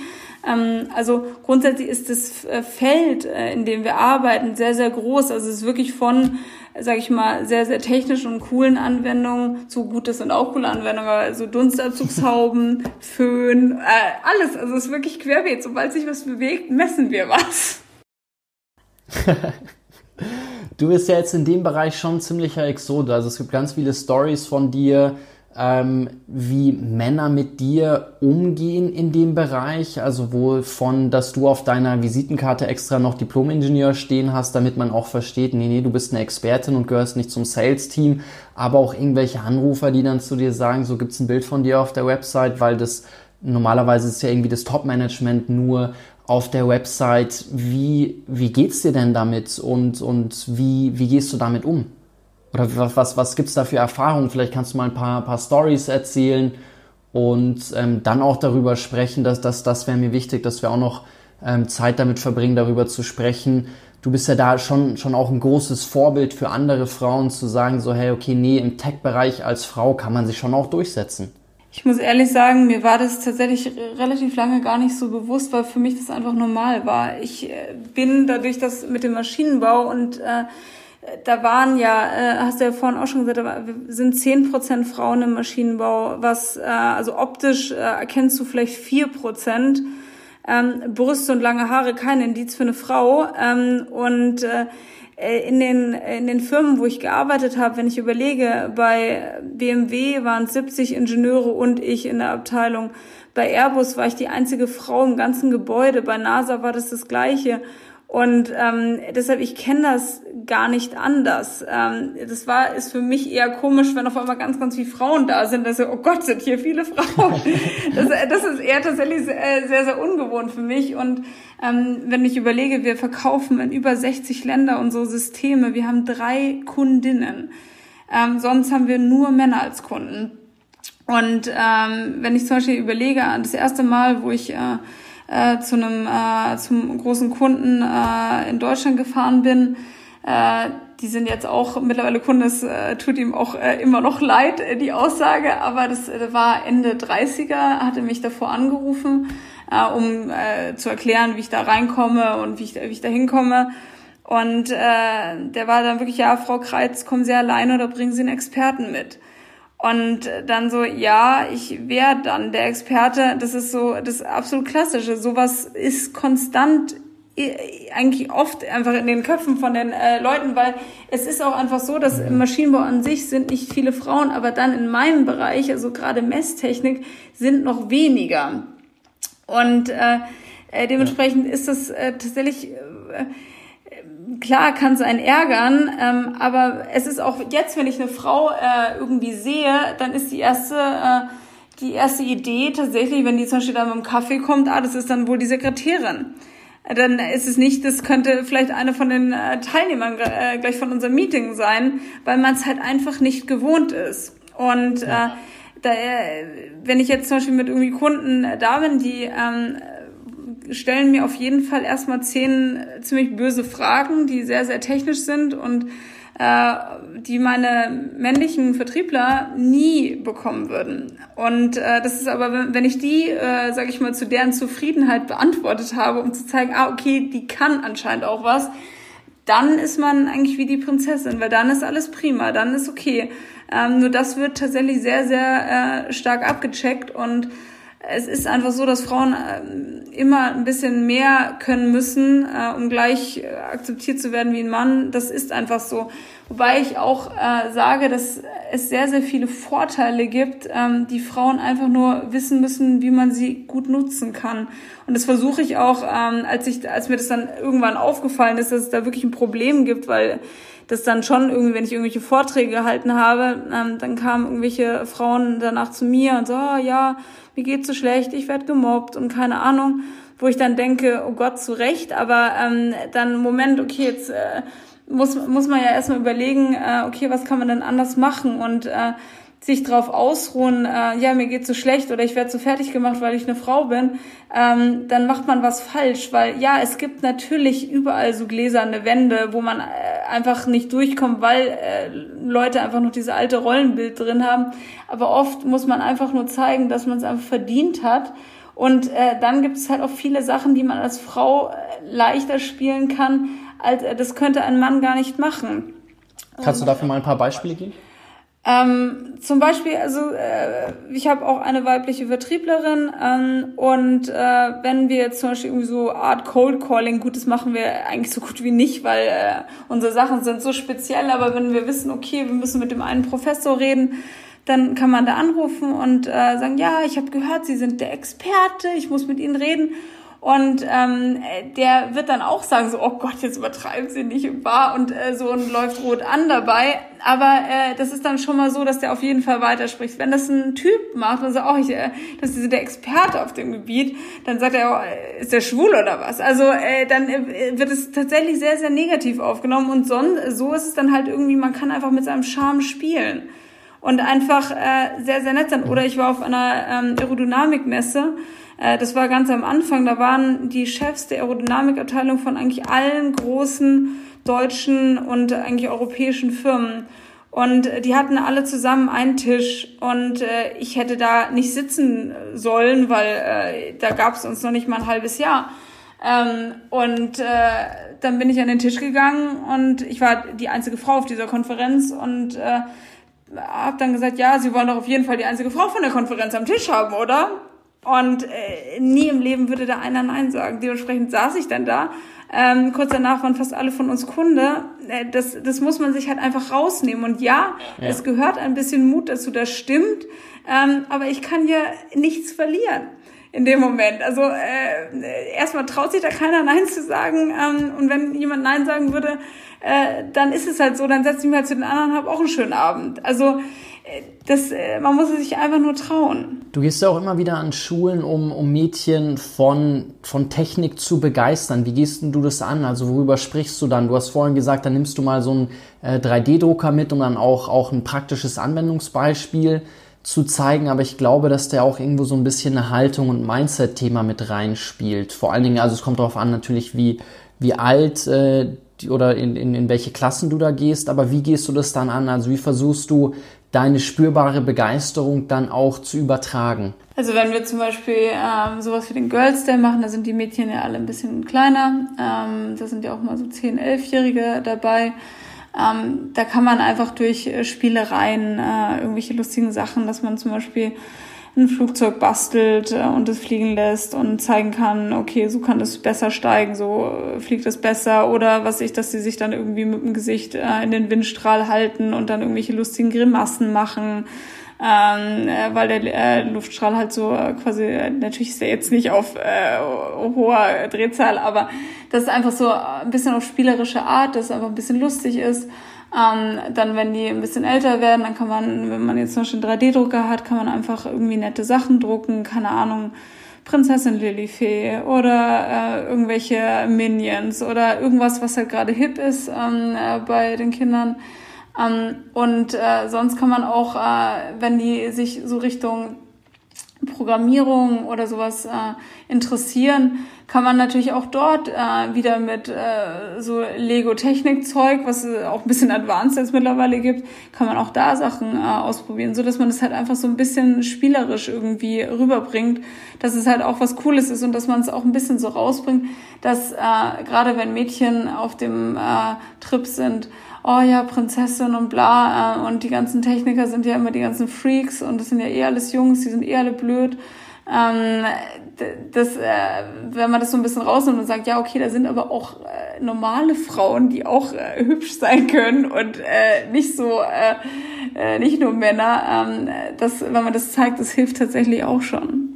Ähm, also grundsätzlich ist das Feld, in dem wir arbeiten, sehr, sehr groß. Also es ist wirklich von sage ich mal, sehr, sehr technischen und coolen Anwendungen zu gut, das sind auch coole Anwendungen, also Dunstabzugshauben, Föhn, äh, alles. Also es ist wirklich querbeet. Sobald sich was bewegt, messen wir was. du bist ja jetzt in dem Bereich schon ziemlicher Exode. Also es gibt ganz viele Stories von dir, ähm, wie Männer mit dir umgehen in dem Bereich. Also wohl von, dass du auf deiner Visitenkarte extra noch Diplom-Ingenieur stehen hast, damit man auch versteht, nee, nee, du bist eine Expertin und gehörst nicht zum Sales-Team. Aber auch irgendwelche Anrufer, die dann zu dir sagen, so gibt's ein Bild von dir auf der Website, weil das normalerweise ist ja irgendwie das Top-Management nur auf der Website. Wie, wie geht's dir denn damit und, und wie, wie gehst du damit um? Oder was, was, was gibt's da für Erfahrungen? Vielleicht kannst du mal ein paar, paar Stories erzählen und ähm, dann auch darüber sprechen, dass das, das wäre mir wichtig, dass wir auch noch ähm, Zeit damit verbringen, darüber zu sprechen. Du bist ja da schon, schon auch ein großes Vorbild für andere Frauen zu sagen, so, hey, okay, nee, im Tech-Bereich als Frau kann man sich schon auch durchsetzen. Ich muss ehrlich sagen, mir war das tatsächlich relativ lange gar nicht so bewusst, weil für mich das einfach normal war. Ich äh, bin dadurch, dass mit dem Maschinenbau und äh, da waren ja, äh, hast du ja vorhin auch schon gesagt, da sind zehn Prozent Frauen im Maschinenbau, was, äh, also optisch äh, erkennst du vielleicht vier Prozent. Ähm, Brüste und lange Haare kein Indiz für eine Frau. Ähm, und äh, in den, in den Firmen, wo ich gearbeitet habe, wenn ich überlege, bei BMW waren es 70 Ingenieure und ich in der Abteilung. Bei Airbus war ich die einzige Frau im ganzen Gebäude. Bei NASA war das das Gleiche. Und ähm, deshalb, ich kenne das gar nicht anders. Ähm, das war, ist für mich eher komisch, wenn auf einmal ganz, ganz viele Frauen da sind. Dass, oh Gott, sind hier viele Frauen. das, das ist eher tatsächlich sehr, sehr, sehr ungewohnt für mich. Und ähm, wenn ich überlege, wir verkaufen in über 60 Länder unsere Systeme. Wir haben drei Kundinnen. Ähm, sonst haben wir nur Männer als Kunden. Und ähm, wenn ich zum Beispiel überlege, das erste Mal, wo ich äh, äh, zu einem äh, zum großen Kunden äh, in Deutschland gefahren bin. Äh, die sind jetzt auch mittlerweile Kunden, es äh, tut ihm auch äh, immer noch leid, äh, die Aussage, aber das äh, war Ende 30er, hatte mich davor angerufen, äh, um äh, zu erklären, wie ich da reinkomme und wie ich, wie ich da hinkomme. Und äh, der war dann wirklich, ja, Frau Kreitz, kommen Sie alleine oder bringen Sie einen Experten mit? Und dann so, ja, ich wäre dann der Experte. Das ist so das absolut Klassische. Sowas ist konstant äh, eigentlich oft einfach in den Köpfen von den äh, Leuten, weil es ist auch einfach so, dass im Maschinenbau an sich sind nicht viele Frauen, aber dann in meinem Bereich, also gerade Messtechnik, sind noch weniger. Und äh, äh dementsprechend ist das äh, tatsächlich äh, klar kann es einen ärgern, ähm, aber es ist auch jetzt, wenn ich eine Frau äh, irgendwie sehe, dann ist die erste, äh, die erste Idee tatsächlich, wenn die zum Beispiel dann mit dem Kaffee kommt, ah, das ist dann wohl die Sekretärin. Dann ist es nicht, das könnte vielleicht eine von den äh, Teilnehmern äh, gleich von unserem Meeting sein, weil man es halt einfach nicht gewohnt ist. Und äh, da, äh, wenn ich jetzt zum Beispiel mit irgendwie Kunden da bin, die ähm, stellen mir auf jeden Fall erstmal zehn ziemlich böse Fragen, die sehr, sehr technisch sind und äh, die meine männlichen Vertriebler nie bekommen würden. Und äh, das ist aber, wenn ich die, äh, sage ich mal, zu deren Zufriedenheit beantwortet habe, um zu zeigen, ah, okay, die kann anscheinend auch was, dann ist man eigentlich wie die Prinzessin, weil dann ist alles prima, dann ist okay. Ähm, nur das wird tatsächlich sehr, sehr äh, stark abgecheckt und es ist einfach so, dass Frauen äh, immer ein bisschen mehr können müssen, äh, um gleich äh, akzeptiert zu werden wie ein Mann. Das ist einfach so. Wobei ich auch äh, sage, dass es sehr, sehr viele Vorteile gibt, ähm, die Frauen einfach nur wissen müssen, wie man sie gut nutzen kann. Und das versuche ich auch, ähm, als ich, als mir das dann irgendwann aufgefallen ist, dass es da wirklich ein Problem gibt, weil das dann schon irgendwie, wenn ich irgendwelche Vorträge gehalten habe, ähm, dann kamen irgendwelche Frauen danach zu mir und so, oh, ja, mir geht's so schlecht, ich werde gemobbt und keine Ahnung, wo ich dann denke, oh Gott, zu Recht, aber ähm, dann Moment, okay, jetzt äh, muss, muss man ja erstmal überlegen, äh, okay, was kann man denn anders machen? Und äh, sich drauf ausruhen, äh, ja, mir geht's so schlecht oder ich werde so fertig gemacht, weil ich eine Frau bin, ähm, dann macht man was falsch, weil ja, es gibt natürlich überall so gläserne Wände, wo man äh, einfach nicht durchkommt, weil äh, Leute einfach noch diese alte Rollenbild drin haben. Aber oft muss man einfach nur zeigen, dass man es einfach verdient hat. Und äh, dann gibt es halt auch viele Sachen, die man als Frau äh, leichter spielen kann, als äh, das könnte ein Mann gar nicht machen. Kannst du dafür mal ein paar Beispiele geben? Ähm, zum Beispiel, also äh, ich habe auch eine weibliche Vertrieblerin ähm, und äh, wenn wir jetzt zum Beispiel irgendwie so Art Cold Calling, gut, das machen wir eigentlich so gut wie nicht, weil äh, unsere Sachen sind so speziell, aber wenn wir wissen, okay, wir müssen mit dem einen Professor reden, dann kann man da anrufen und äh, sagen, ja, ich habe gehört, Sie sind der Experte, ich muss mit Ihnen reden. Und ähm, der wird dann auch sagen, so, oh Gott, jetzt übertreiben sie nicht wahr und äh, so und läuft rot an dabei. Aber äh, das ist dann schon mal so, dass der auf jeden Fall weiterspricht. Wenn das ein Typ macht und sagt, oh, ich, äh, das ist der Experte auf dem Gebiet, dann sagt er, oh, ist der schwul oder was? Also äh, dann äh, wird es tatsächlich sehr, sehr negativ aufgenommen. Und son so ist es dann halt irgendwie, man kann einfach mit seinem Charme spielen und einfach äh, sehr, sehr nett sein. Oder ich war auf einer ähm, Aerodynamikmesse äh, das war ganz am Anfang, da waren die Chefs der Aerodynamikabteilung von eigentlich allen großen deutschen und eigentlich europäischen Firmen. Und die hatten alle zusammen einen Tisch und äh, ich hätte da nicht sitzen sollen, weil äh, da gab es uns noch nicht mal ein halbes Jahr. Ähm, und äh, dann bin ich an den Tisch gegangen und ich war die einzige Frau auf dieser Konferenz und äh, habe dann gesagt, ja, Sie wollen doch auf jeden Fall die einzige Frau von der Konferenz am Tisch haben, oder? Und äh, nie im Leben würde da einer Nein sagen. Dementsprechend saß ich dann da. Ähm, kurz danach waren fast alle von uns Kunde. Äh, das, das muss man sich halt einfach rausnehmen. Und ja, ja, es gehört ein bisschen Mut dazu, das stimmt. Ähm, aber ich kann ja nichts verlieren in dem Moment. Also äh, erstmal traut sich da keiner Nein zu sagen. Ähm, und wenn jemand Nein sagen würde, äh, dann ist es halt so, dann setze ich mich halt zu den anderen und habe auch einen schönen Abend. Also das, äh, man muss sich einfach nur trauen. Du gehst ja auch immer wieder an Schulen, um, um Mädchen von, von Technik zu begeistern. Wie gehst denn du das an? Also worüber sprichst du dann? Du hast vorhin gesagt, dann nimmst du mal so einen äh, 3D-Drucker mit, um dann auch, auch ein praktisches Anwendungsbeispiel zu zeigen. Aber ich glaube, dass der auch irgendwo so ein bisschen eine Haltung und Mindset-Thema mit reinspielt. Vor allen Dingen, also es kommt darauf an natürlich, wie, wie alt äh, oder in, in, in welche Klassen du da gehst, aber wie gehst du das dann an? Also wie versuchst du deine spürbare Begeisterung dann auch zu übertragen? Also wenn wir zum Beispiel ähm, sowas wie den Girls Day machen, da sind die Mädchen ja alle ein bisschen kleiner, ähm, da sind ja auch mal so 10-, 11-Jährige dabei. Ähm, da kann man einfach durch Spielereien, äh, irgendwelche lustigen Sachen, dass man zum Beispiel ein Flugzeug bastelt äh, und es fliegen lässt und zeigen kann, okay, so kann es besser steigen, so äh, fliegt es besser oder was ich, dass sie sich dann irgendwie mit dem Gesicht äh, in den Windstrahl halten und dann irgendwelche lustigen Grimassen machen. Ähm, äh, weil der äh, Luftstrahl halt so äh, quasi, natürlich ist er jetzt nicht auf hoher Drehzahl, aber das ist einfach so ein bisschen auf spielerische Art, dass es einfach ein bisschen lustig ist. Ähm, dann, wenn die ein bisschen älter werden, dann kann man, wenn man jetzt zum Beispiel einen 3D-Drucker hat, kann man einfach irgendwie nette Sachen drucken, keine Ahnung, Prinzessin Lilifee oder äh, irgendwelche Minions oder irgendwas, was halt gerade hip ist ähm, äh, bei den Kindern. Ähm, und äh, sonst kann man auch, äh, wenn die sich so Richtung Programmierung oder sowas äh, interessieren, kann man natürlich auch dort äh, wieder mit äh, so Lego-Technik-Zeug, was es auch ein bisschen advanced jetzt mittlerweile gibt, kann man auch da Sachen äh, ausprobieren, so dass man das halt einfach so ein bisschen spielerisch irgendwie rüberbringt, dass es halt auch was Cooles ist und dass man es auch ein bisschen so rausbringt, dass äh, gerade wenn Mädchen auf dem äh, Trip sind, oh ja, Prinzessin und bla, äh, und die ganzen Techniker sind ja immer die ganzen Freaks und das sind ja eh alles Jungs, die sind eh alle blöd. Ähm, das, äh, wenn man das so ein bisschen rausnimmt und sagt, ja, okay, da sind aber auch äh, normale Frauen, die auch äh, hübsch sein können und äh, nicht so, äh, äh, nicht nur Männer, ähm, das, wenn man das zeigt, das hilft tatsächlich auch schon.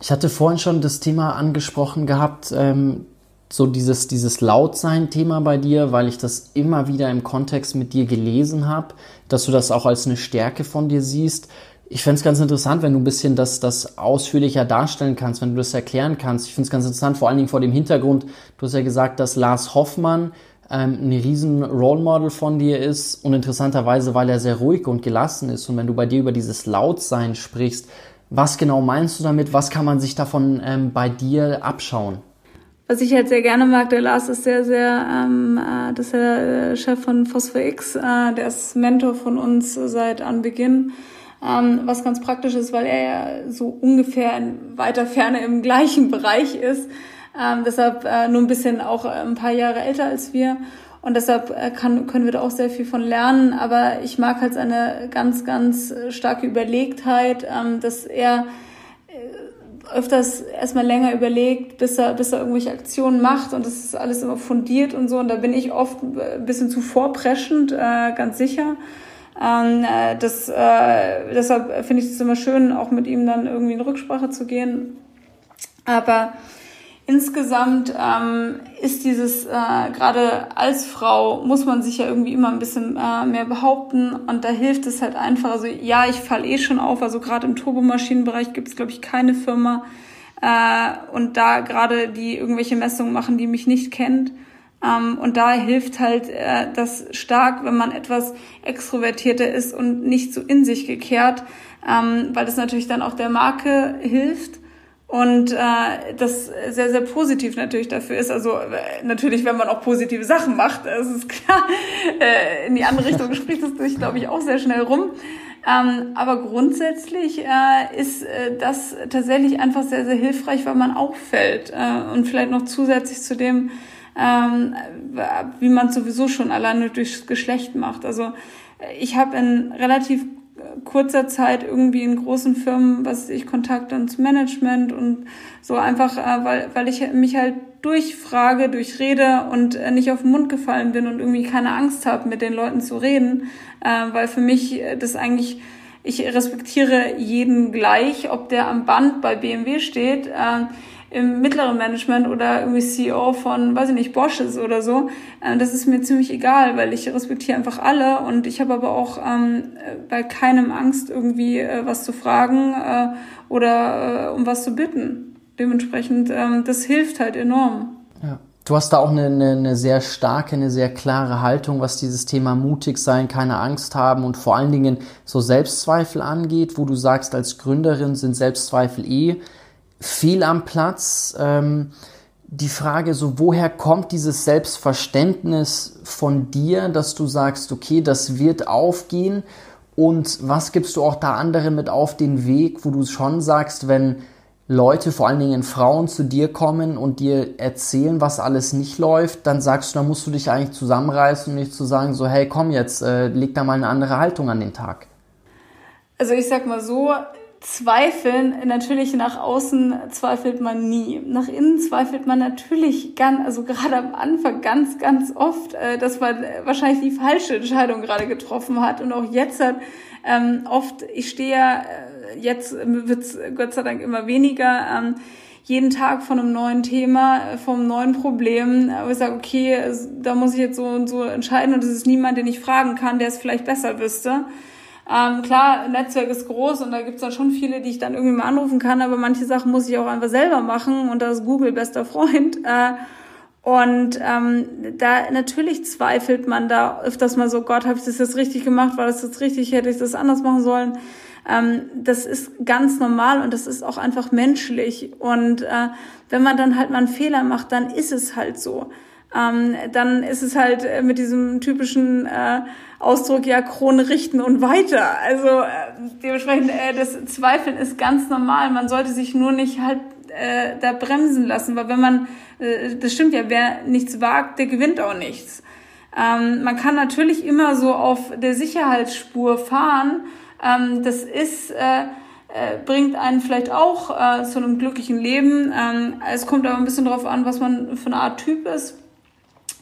Ich hatte vorhin schon das Thema angesprochen gehabt, ähm, so dieses, dieses Lautsein-Thema bei dir, weil ich das immer wieder im Kontext mit dir gelesen habe, dass du das auch als eine Stärke von dir siehst. Ich fände es ganz interessant, wenn du ein bisschen das, das ausführlicher darstellen kannst, wenn du das erklären kannst. Ich finde es ganz interessant, vor allen Dingen vor dem Hintergrund, du hast ja gesagt, dass Lars Hoffmann ähm, ein riesen Role Model von dir ist und interessanterweise, weil er sehr ruhig und gelassen ist. Und wenn du bei dir über dieses Lautsein sprichst, was genau meinst du damit? Was kann man sich davon ähm, bei dir abschauen? Was ich halt sehr gerne mag, der Lars ist sehr, sehr, ähm, äh, das ist der Chef von Phosphor X, äh, der ist Mentor von uns seit Anbeginn. Ähm, was ganz praktisch ist, weil er ja so ungefähr in weiter Ferne im gleichen Bereich ist. Ähm, deshalb äh, nur ein bisschen auch ein paar Jahre älter als wir. Und deshalb äh, kann, können wir da auch sehr viel von lernen. Aber ich mag halt seine ganz, ganz starke Überlegtheit, ähm, dass er öfters erstmal länger überlegt, bis er, bis er irgendwelche Aktionen macht und das ist alles immer fundiert und so. Und da bin ich oft ein bisschen zu vorpreschend, äh, ganz sicher. Ähm, äh, das, äh, deshalb finde ich es immer schön, auch mit ihm dann irgendwie in Rücksprache zu gehen. Aber insgesamt ähm, ist dieses, äh, gerade als Frau, muss man sich ja irgendwie immer ein bisschen äh, mehr behaupten und da hilft es halt einfach. Also ja, ich falle eh schon auf, also gerade im Turbomaschinenbereich gibt es, glaube ich, keine Firma äh, und da gerade die irgendwelche Messungen machen, die mich nicht kennt. Ähm, und da hilft halt äh, das stark, wenn man etwas extrovertierter ist und nicht so in sich gekehrt, ähm, weil das natürlich dann auch der Marke hilft und äh, das sehr, sehr positiv natürlich dafür ist. Also äh, natürlich, wenn man auch positive Sachen macht, das ist klar. Äh, in die andere Richtung spricht es sich, glaube ich, auch sehr schnell rum. Ähm, aber grundsätzlich äh, ist äh, das tatsächlich einfach sehr, sehr hilfreich, weil man auffällt. Äh, und vielleicht noch zusätzlich zu dem, ähm, wie man sowieso schon alleine durchs Geschlecht macht. Also ich habe in relativ kurzer Zeit irgendwie in großen Firmen, was ich Kontakt ans Management und so einfach, äh, weil, weil ich mich halt durchfrage, durchrede und äh, nicht auf den Mund gefallen bin und irgendwie keine Angst habe, mit den Leuten zu reden, äh, weil für mich das eigentlich ich respektiere jeden gleich, ob der am Band bei BMW steht. Äh, im mittleren Management oder irgendwie CEO von, weiß ich nicht, Bosch ist oder so. Äh, das ist mir ziemlich egal, weil ich respektiere einfach alle und ich habe aber auch ähm, bei keinem Angst, irgendwie äh, was zu fragen äh, oder äh, um was zu bitten. Dementsprechend, ähm, das hilft halt enorm. Ja. Du hast da auch eine, eine, eine sehr starke, eine sehr klare Haltung, was dieses Thema mutig sein, keine Angst haben und vor allen Dingen so Selbstzweifel angeht, wo du sagst, als Gründerin sind Selbstzweifel eh fehl am Platz. Ähm, die Frage so, woher kommt dieses Selbstverständnis von dir, dass du sagst, okay, das wird aufgehen und was gibst du auch da anderen mit auf den Weg, wo du schon sagst, wenn Leute, vor allen Dingen Frauen, zu dir kommen und dir erzählen, was alles nicht läuft, dann sagst du, da musst du dich eigentlich zusammenreißen und nicht zu sagen, so, hey, komm jetzt, äh, leg da mal eine andere Haltung an den Tag. Also ich sag mal so, zweifeln, natürlich nach außen zweifelt man nie. Nach innen zweifelt man natürlich ganz, also gerade am Anfang ganz, ganz oft, äh, dass man wahrscheinlich die falsche Entscheidung gerade getroffen hat. Und auch jetzt hat ähm, oft, ich stehe ja, äh, jetzt wird's Gott sei Dank immer weniger, ähm, jeden Tag von einem neuen Thema, äh, vom neuen Problem, wo ich sage, okay, da muss ich jetzt so und so entscheiden und es ist niemand, den ich fragen kann, der es vielleicht besser wüsste. Ähm, klar, Netzwerk ist groß und da gibt's dann schon viele, die ich dann irgendwie mal anrufen kann, aber manche Sachen muss ich auch einfach selber machen und da ist Google bester Freund. Äh, und ähm, da natürlich zweifelt man da öfters mal so, Gott, habe ich das jetzt richtig gemacht? War das jetzt richtig? Hätte ich das anders machen sollen? Ähm, das ist ganz normal und das ist auch einfach menschlich. Und äh, wenn man dann halt mal einen Fehler macht, dann ist es halt so. Ähm, dann ist es halt mit diesem typischen äh, Ausdruck ja Krone richten und weiter. Also äh, dementsprechend äh, das Zweifeln ist ganz normal. Man sollte sich nur nicht halt äh, da bremsen lassen, weil wenn man, äh, das stimmt ja, wer nichts wagt, der gewinnt auch nichts. Ähm, man kann natürlich immer so auf der Sicherheitsspur fahren. Ähm, das ist äh, äh, bringt einen vielleicht auch äh, zu einem glücklichen Leben. Ähm, es kommt aber ein bisschen darauf an, was man für eine Art Typ ist.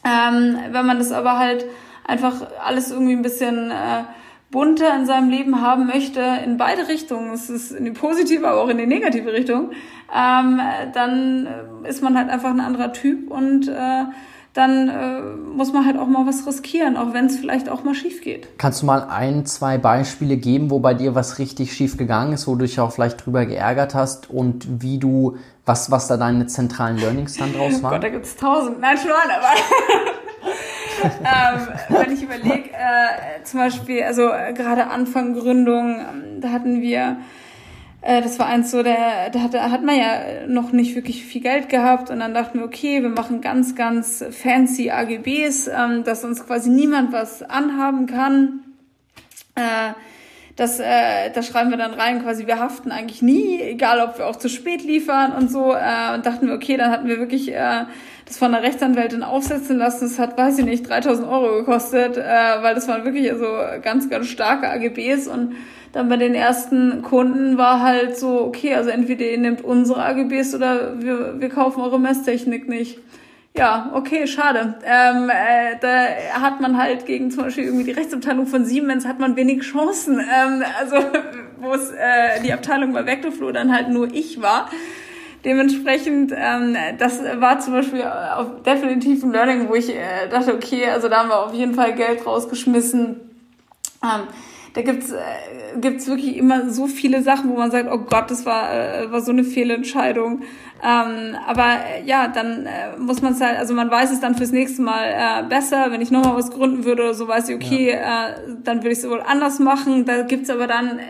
Ähm, wenn man das aber halt einfach alles irgendwie ein bisschen äh, bunter in seinem Leben haben möchte, in beide Richtungen, es ist in die positive, aber auch in die negative Richtung, ähm, dann äh, ist man halt einfach ein anderer Typ und äh, dann äh, muss man halt auch mal was riskieren, auch wenn es vielleicht auch mal schief geht. Kannst du mal ein, zwei Beispiele geben, wo bei dir was richtig schief gegangen ist, wo du dich auch vielleicht drüber geärgert hast und wie du, was, was da deine zentralen Learnings dann draus waren? Gott, da gibt's tausend. Nein, schon, aber ähm, wenn ich überlege, äh, zum Beispiel, also äh, gerade Anfang Gründung, ähm, da hatten wir, äh, das war eins so, der, da hat, hat man ja noch nicht wirklich viel Geld gehabt und dann dachten wir, okay, wir machen ganz, ganz fancy AGBs, ähm, dass uns quasi niemand was anhaben kann. Äh, das, äh, das schreiben wir dann rein, quasi wir haften eigentlich nie, egal ob wir auch zu spät liefern und so. Äh, und dachten wir, okay, dann hatten wir wirklich äh, das von der Rechtsanwältin aufsetzen lassen. Das hat, weiß ich nicht, 3000 Euro gekostet, äh, weil das waren wirklich so ganz, ganz starke AGBs und dann bei den ersten Kunden war halt so, okay, also entweder ihr nehmt unsere AGBs oder wir, wir kaufen eure Messtechnik nicht. Ja, okay, schade. Ähm, äh, da hat man halt gegen zum Beispiel irgendwie die Rechtsabteilung von Siemens hat man wenig Chancen. Ähm, also wo es äh, die Abteilung bei Vectorflow dann halt nur ich war dementsprechend, ähm, das war zum Beispiel auf definitiv ein Learning, wo ich äh, dachte, okay, also da haben wir auf jeden Fall Geld rausgeschmissen. Ähm, da gibt's äh, gibt's wirklich immer so viele Sachen, wo man sagt, oh Gott, das war äh, war so eine Fehlentscheidung. Ähm, aber äh, ja, dann äh, muss man es halt, also man weiß es dann fürs nächste Mal äh, besser. Wenn ich nochmal was gründen würde oder so, weiß ich, okay, ja. äh, dann würde ich es wohl anders machen. Da gibt's aber dann äh,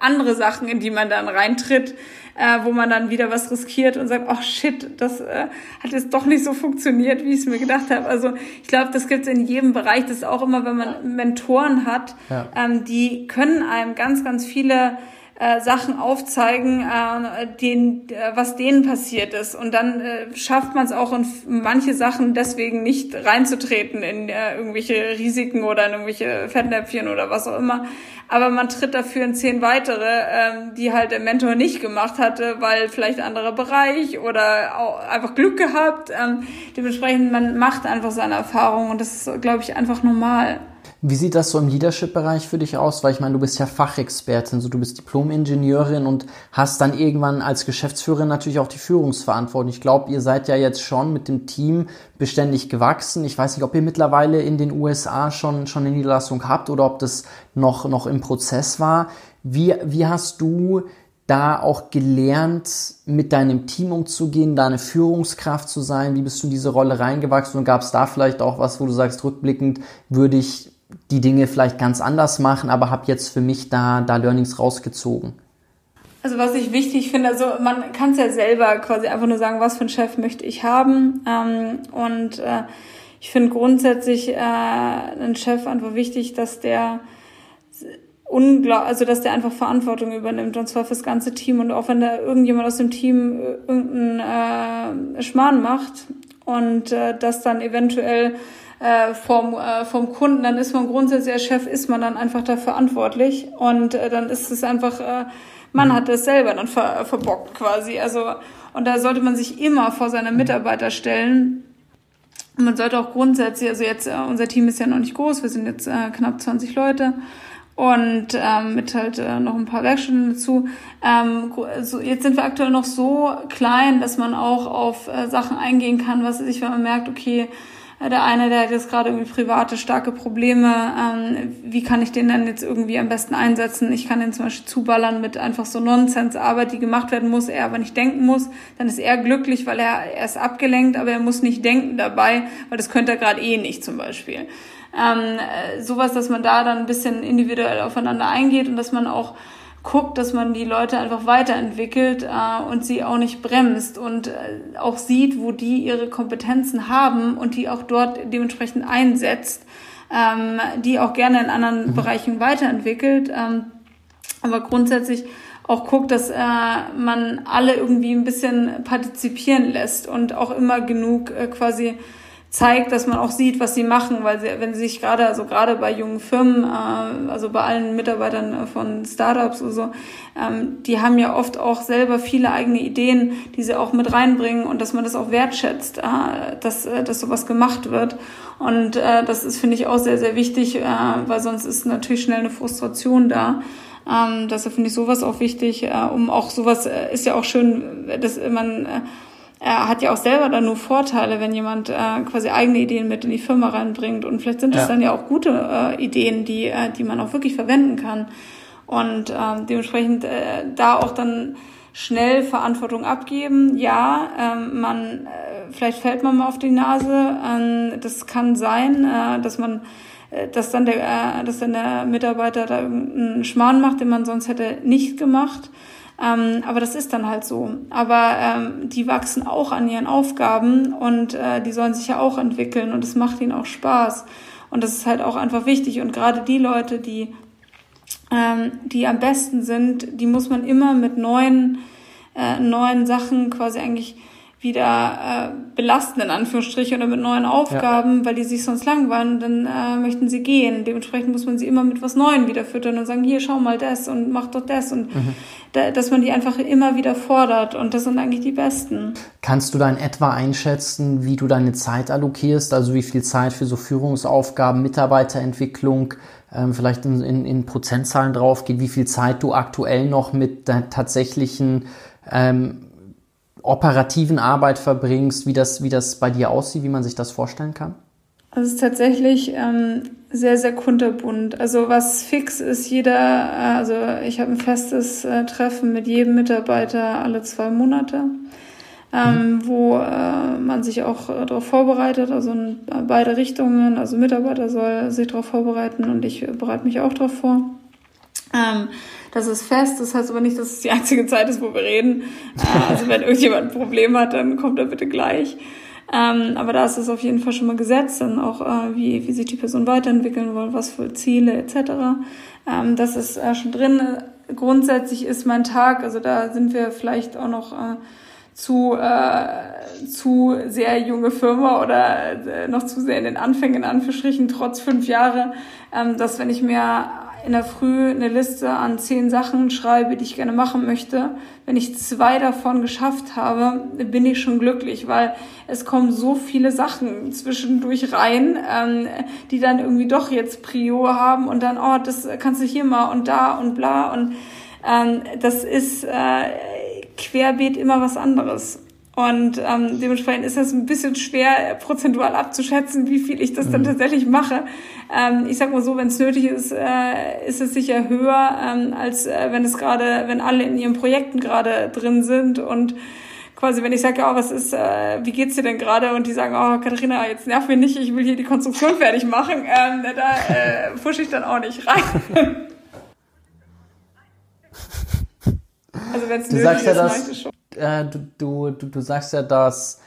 andere Sachen, in die man dann reintritt, äh, wo man dann wieder was riskiert und sagt, oh shit, das äh, hat jetzt doch nicht so funktioniert, wie ich es mir gedacht habe. Also ich glaube, das gibt es in jedem Bereich. Das ist auch immer, wenn man Mentoren hat, ja. ähm, die können einem ganz, ganz viele äh, Sachen aufzeigen, äh, den, äh, was denen passiert ist. Und dann äh, schafft man es auch in manche Sachen deswegen nicht reinzutreten in äh, irgendwelche Risiken oder in irgendwelche Fettnäpfchen oder was auch immer. Aber man tritt dafür in zehn weitere, ähm, die halt der Mentor nicht gemacht hatte, weil vielleicht anderer Bereich oder auch einfach Glück gehabt. Ähm, dementsprechend, man macht einfach seine Erfahrungen und das ist, glaube ich, einfach normal. Wie sieht das so im Leadership-Bereich für dich aus? Weil ich meine, du bist ja Fachexpertin, so du bist Diplom-Ingenieurin und hast dann irgendwann als Geschäftsführerin natürlich auch die Führungsverantwortung. Ich glaube, ihr seid ja jetzt schon mit dem Team beständig gewachsen. Ich weiß nicht, ob ihr mittlerweile in den USA schon, schon eine Niederlassung habt oder ob das noch, noch im Prozess war. Wie, wie hast du da auch gelernt, mit deinem Team umzugehen, deine Führungskraft zu sein? Wie bist du in diese Rolle reingewachsen und gab es da vielleicht auch was, wo du sagst, rückblickend würde ich die Dinge vielleicht ganz anders machen, aber habe jetzt für mich da, da Learnings rausgezogen. Also was ich wichtig finde, also man kann es ja selber quasi einfach nur sagen, was für einen Chef möchte ich haben. Ähm, und äh, ich finde grundsätzlich äh, einen Chef einfach wichtig, dass der unglaublich, also dass der einfach Verantwortung übernimmt und zwar fürs ganze Team und auch wenn da irgendjemand aus dem Team irgendeinen äh, Schmarrn macht und äh, das dann eventuell äh, vom, äh, vom Kunden, dann ist man grundsätzlich als Chef, ist man dann einfach da verantwortlich und äh, dann ist es einfach, äh, man hat das selber dann ver, verbockt quasi. Also und da sollte man sich immer vor seine Mitarbeiter stellen. Und man sollte auch grundsätzlich, also jetzt, äh, unser Team ist ja noch nicht groß, wir sind jetzt äh, knapp 20 Leute und ähm, mit halt äh, noch ein paar Werkstunden dazu. Ähm, so, jetzt sind wir aktuell noch so klein, dass man auch auf äh, Sachen eingehen kann, was sich, wenn man merkt, okay, der eine, der hat jetzt gerade irgendwie private, starke Probleme. Ähm, wie kann ich den dann jetzt irgendwie am besten einsetzen? Ich kann den zum Beispiel zuballern mit einfach so Nonsensarbeit, die gemacht werden muss, er aber nicht denken muss. Dann ist er glücklich, weil er, er ist abgelenkt, aber er muss nicht denken dabei, weil das könnte er gerade eh nicht zum Beispiel. Ähm, äh, sowas, dass man da dann ein bisschen individuell aufeinander eingeht und dass man auch guckt, dass man die Leute einfach weiterentwickelt äh, und sie auch nicht bremst und äh, auch sieht, wo die ihre Kompetenzen haben und die auch dort dementsprechend einsetzt, ähm, die auch gerne in anderen mhm. Bereichen weiterentwickelt. Ähm, aber grundsätzlich auch guckt, dass äh, man alle irgendwie ein bisschen partizipieren lässt und auch immer genug äh, quasi zeigt, dass man auch sieht, was sie machen, weil sie, wenn sie sich gerade, also gerade bei jungen Firmen, äh, also bei allen Mitarbeitern von Startups oder so, ähm, die haben ja oft auch selber viele eigene Ideen, die sie auch mit reinbringen und dass man das auch wertschätzt, äh, dass, äh, dass sowas gemacht wird. Und äh, das ist, finde ich, auch sehr, sehr wichtig, äh, weil sonst ist natürlich schnell eine Frustration da. Ähm, deshalb finde ich sowas auch wichtig, äh, um auch sowas, äh, ist ja auch schön, dass man äh, er hat ja auch selber dann nur Vorteile, wenn jemand äh, quasi eigene Ideen mit in die Firma reinbringt. Und vielleicht sind es ja. dann ja auch gute äh, Ideen, die, äh, die man auch wirklich verwenden kann. Und äh, dementsprechend äh, da auch dann schnell Verantwortung abgeben. Ja, ähm, man äh, vielleicht fällt man mal auf die Nase. Ähm, das kann sein, äh, dass man äh, dass dann der äh, dass dann der Mitarbeiter da irgendeinen Schmarrn macht, den man sonst hätte nicht gemacht. Ähm, aber das ist dann halt so. Aber ähm, die wachsen auch an ihren Aufgaben und äh, die sollen sich ja auch entwickeln und es macht ihnen auch Spaß. Und das ist halt auch einfach wichtig. Und gerade die Leute, die, ähm, die am besten sind, die muss man immer mit neuen, äh, neuen Sachen quasi eigentlich wieder äh, belasten, in Anführungsstrichen, oder mit neuen Aufgaben, ja. weil die sich sonst langweilen, dann äh, möchten sie gehen. Dementsprechend muss man sie immer mit was Neuem wieder füttern und sagen, hier, schau mal das und mach doch das und mhm. da, dass man die einfach immer wieder fordert und das sind eigentlich die Besten. Kannst du da in etwa einschätzen, wie du deine Zeit allokierst, also wie viel Zeit für so Führungsaufgaben, Mitarbeiterentwicklung, ähm, vielleicht in, in, in Prozentzahlen drauf geht, wie viel Zeit du aktuell noch mit der tatsächlichen ähm, operativen Arbeit verbringst, wie das, wie das bei dir aussieht, wie man sich das vorstellen kann? Also es ist tatsächlich ähm, sehr, sehr kunterbunt. Also was fix ist, jeder, äh, also ich habe ein festes äh, Treffen mit jedem Mitarbeiter alle zwei Monate, ähm, mhm. wo äh, man sich auch äh, darauf vorbereitet, also in beide Richtungen. Also Mitarbeiter soll sich darauf vorbereiten und ich bereite mich auch darauf vor. Ähm, das ist fest, das heißt aber nicht, dass es die einzige Zeit ist, wo wir reden. Äh, also wenn irgendjemand ein Problem hat, dann kommt er bitte gleich. Ähm, aber da ist es auf jeden Fall schon mal gesetzt, dann auch, äh, wie, wie sich die Person weiterentwickeln will, was für Ziele etc. Ähm, das ist äh, schon drin. Grundsätzlich ist mein Tag, also da sind wir vielleicht auch noch äh, zu, äh, zu sehr junge Firma oder äh, noch zu sehr in den Anfängen, in trotz fünf Jahre, ähm, dass wenn ich mir in der Früh eine Liste an zehn Sachen schreibe, die ich gerne machen möchte. Wenn ich zwei davon geschafft habe, bin ich schon glücklich, weil es kommen so viele Sachen zwischendurch rein, ähm, die dann irgendwie doch jetzt Prio haben und dann, oh, das kannst du hier mal und da und bla und ähm, das ist äh, querbeet immer was anderes. Und ähm, dementsprechend ist es ein bisschen schwer, prozentual abzuschätzen, wie viel ich das dann mhm. tatsächlich mache. Ähm, ich sag mal so, wenn es nötig ist, äh, ist es sicher höher, ähm, als äh, wenn es gerade, wenn alle in ihren Projekten gerade drin sind und quasi, wenn ich sage, oh, was ist, äh, wie geht's dir denn gerade? Und die sagen, oh, Katharina, jetzt nerv mich nicht, ich will hier die Konstruktion fertig machen, ähm, da äh, fusche ich dann auch nicht rein. also wenn es nötig sagst ist, ja, ich schon äh, du, du, du sagst ja, dass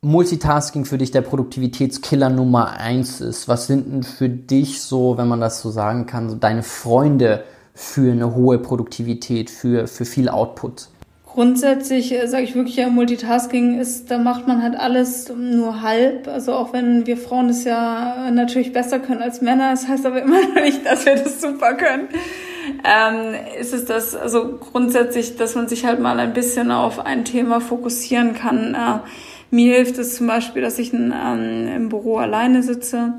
Multitasking für dich der Produktivitätskiller Nummer eins ist. Was sind denn für dich so, wenn man das so sagen kann, so deine Freunde für eine hohe Produktivität, für, für viel Output? Grundsätzlich äh, sage ich wirklich, ja, Multitasking ist, da macht man halt alles nur halb. Also auch wenn wir Frauen das ja natürlich besser können als Männer, das heißt aber immer noch nicht, dass wir das super können ähm, ist es das, also grundsätzlich, dass man sich halt mal ein bisschen auf ein Thema fokussieren kann. Äh, mir hilft es zum Beispiel, dass ich ähm, im Büro alleine sitze,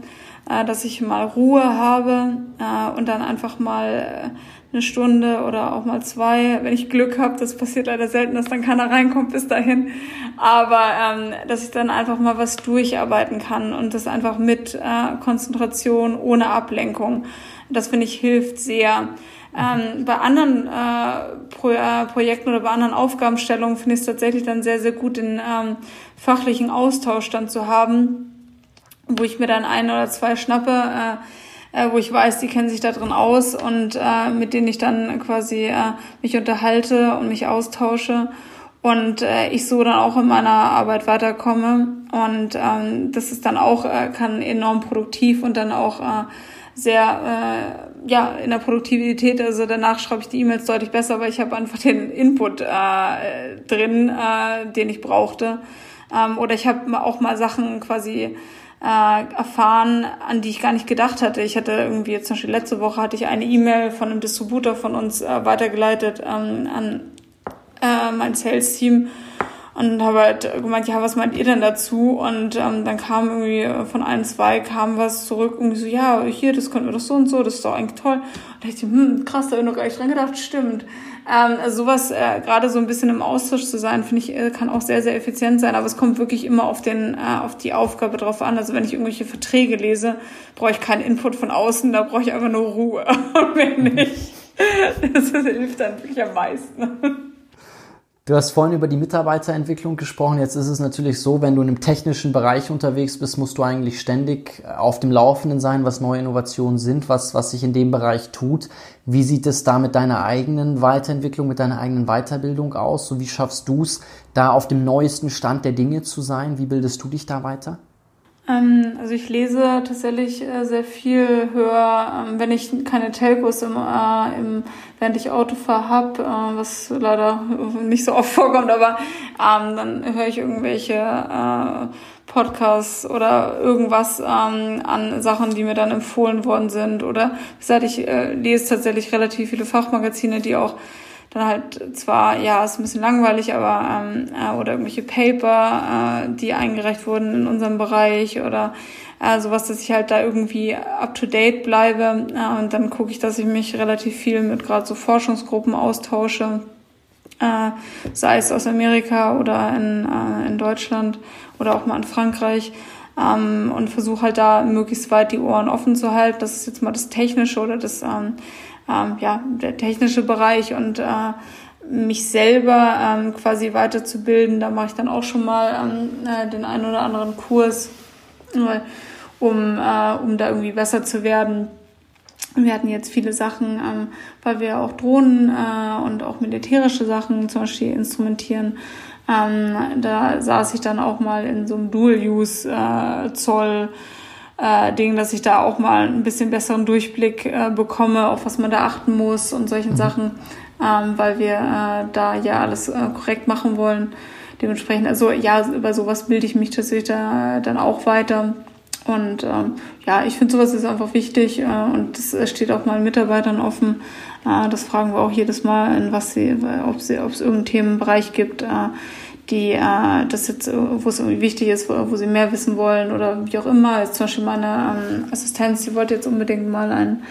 äh, dass ich mal Ruhe habe äh, und dann einfach mal äh, eine Stunde oder auch mal zwei, wenn ich Glück habe, das passiert leider selten, dass dann keiner reinkommt bis dahin, aber ähm, dass ich dann einfach mal was durcharbeiten kann und das einfach mit äh, Konzentration, ohne Ablenkung. Das finde ich hilft sehr. Ähm, bei anderen äh, Pro äh, Projekten oder bei anderen Aufgabenstellungen finde ich es tatsächlich dann sehr, sehr gut, den ähm, fachlichen Austausch dann zu haben, wo ich mir dann ein oder zwei schnappe, äh, äh, wo ich weiß, die kennen sich da drin aus und äh, mit denen ich dann quasi äh, mich unterhalte und mich austausche und äh, ich so dann auch in meiner Arbeit weiterkomme und ähm, das ist dann auch äh, kann enorm produktiv und dann auch äh, sehr äh, ja, in der Produktivität, also danach schreibe ich die E-Mails deutlich besser, weil ich habe einfach den Input äh, drin, äh, den ich brauchte. Ähm, oder ich habe auch mal Sachen quasi äh, erfahren, an die ich gar nicht gedacht hatte. Ich hatte irgendwie jetzt zum Beispiel letzte Woche hatte ich eine E-Mail von einem Distributor von uns äh, weitergeleitet ähm, an äh, mein Sales-Team und habe halt gemeint, ja, was meint ihr denn dazu? Und ähm, dann kam irgendwie von ein, zwei kam was zurück, irgendwie so, ja, hier, das könnten wir doch so und so, das ist doch eigentlich toll. Und da dachte ich, hm, krass, da habe ich noch gar nicht dran gedacht, stimmt. Ähm, also sowas, äh, gerade so ein bisschen im Austausch zu sein, finde ich, äh, kann auch sehr, sehr effizient sein, aber es kommt wirklich immer auf den, äh, auf die Aufgabe drauf an. Also wenn ich irgendwelche Verträge lese, brauche ich keinen Input von außen, da brauche ich einfach nur Ruhe. Und wenn nicht, das hilft dann wirklich am meisten. Du hast vorhin über die Mitarbeiterentwicklung gesprochen. Jetzt ist es natürlich so, wenn du in einem technischen Bereich unterwegs bist, musst du eigentlich ständig auf dem Laufenden sein, was neue Innovationen sind, was, was sich in dem Bereich tut. Wie sieht es da mit deiner eigenen Weiterentwicklung, mit deiner eigenen Weiterbildung aus? So wie schaffst du es, da auf dem neuesten Stand der Dinge zu sein? Wie bildest du dich da weiter? Ähm, also ich lese tatsächlich äh, sehr viel, höre, ähm, wenn ich keine Telcos im, äh, im, während ich Autofahr habe, äh, was leider nicht so oft vorkommt, aber ähm, dann höre ich irgendwelche äh, Podcasts oder irgendwas ähm, an Sachen, die mir dann empfohlen worden sind. Oder wie gesagt, ich äh, lese tatsächlich relativ viele Fachmagazine, die auch dann halt zwar, ja, ist ein bisschen langweilig, aber ähm, äh, oder irgendwelche Paper, äh, die eingereicht wurden in unserem Bereich oder äh, sowas, dass ich halt da irgendwie up to date bleibe. Äh, und dann gucke ich, dass ich mich relativ viel mit gerade so Forschungsgruppen austausche äh, sei es aus Amerika oder in, äh, in Deutschland oder auch mal in Frankreich. Ähm, und versuche halt da möglichst weit die Ohren offen zu halten. Das ist jetzt mal das Technische oder das, ähm, ähm, ja, der technische Bereich und äh, mich selber ähm, quasi weiterzubilden. Da mache ich dann auch schon mal ähm, äh, den einen oder anderen Kurs, äh, um, äh, um da irgendwie besser zu werden. Wir hatten jetzt viele Sachen, ähm, weil wir auch Drohnen äh, und auch militärische Sachen zum Beispiel instrumentieren. Ähm, da saß ich dann auch mal in so einem Dual-Use-Zoll. Äh, Ding, dass ich da auch mal ein bisschen besseren Durchblick äh, bekomme, auf was man da achten muss und solchen mhm. Sachen, ähm, weil wir äh, da ja alles äh, korrekt machen wollen. Dementsprechend, also ja, über sowas bilde ich mich tatsächlich da, dann auch weiter. Und ähm, ja, ich finde sowas ist einfach wichtig äh, und das steht auch meinen Mitarbeitern offen. Äh, das fragen wir auch jedes Mal, in was sie, ob sie, ob es irgendeinen Themenbereich gibt, äh, die äh, das jetzt, äh, wo es irgendwie wichtig ist, wo, wo sie mehr wissen wollen oder wie auch immer. Jetzt zum Beispiel meine ähm, Assistenz, die wollte jetzt unbedingt mal einen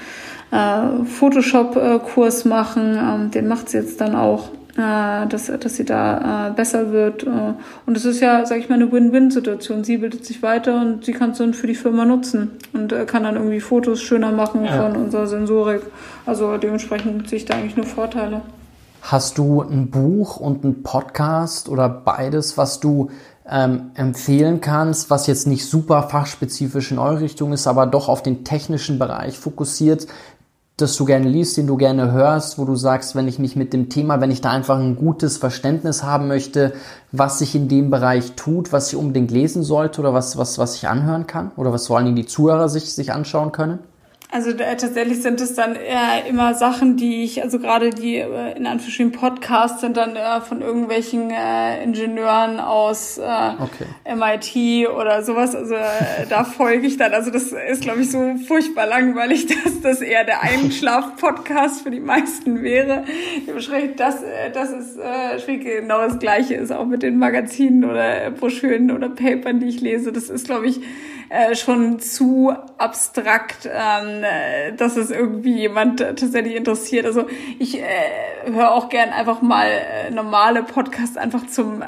äh, Photoshop-Kurs machen. Ähm, den macht sie jetzt dann auch äh, dass, dass sie da äh, besser wird. Äh, und es ist ja, sag ich mal, eine Win-Win-Situation. Sie bildet sich weiter und sie kann es dann für die Firma nutzen und äh, kann dann irgendwie Fotos schöner machen ja. von unserer Sensorik. Also dementsprechend sehe ich da eigentlich nur Vorteile. Hast du ein Buch und ein Podcast oder beides, was du ähm, empfehlen kannst, was jetzt nicht super fachspezifisch in eure Richtung ist, aber doch auf den technischen Bereich fokussiert, das du gerne liest, den du gerne hörst, wo du sagst, wenn ich mich mit dem Thema, wenn ich da einfach ein gutes Verständnis haben möchte, was sich in dem Bereich tut, was ich unbedingt lesen sollte oder was, was, was ich anhören kann oder was vor allen Dingen die Zuhörer sich, sich anschauen können? Also äh, tatsächlich sind es dann eher immer Sachen, die ich, also gerade die äh, in Anführungsstrichen Podcasts sind dann äh, von irgendwelchen äh, Ingenieuren aus äh, okay. MIT oder sowas. Also äh, da folge ich dann. Also das ist, glaube ich, so furchtbar langweilig, dass das eher der Einschlaf-Podcast für die meisten wäre. Dementsprechend, das, äh, das ist äh, schwierig. Genau das Gleiche ist auch mit den Magazinen oder Broschüren oder Papern, die ich lese. Das ist, glaube ich, äh, schon zu abstrakt, ähm, äh, dass es irgendwie jemand tatsächlich interessiert. Also ich äh, höre auch gern einfach mal äh, normale Podcasts einfach zum, äh,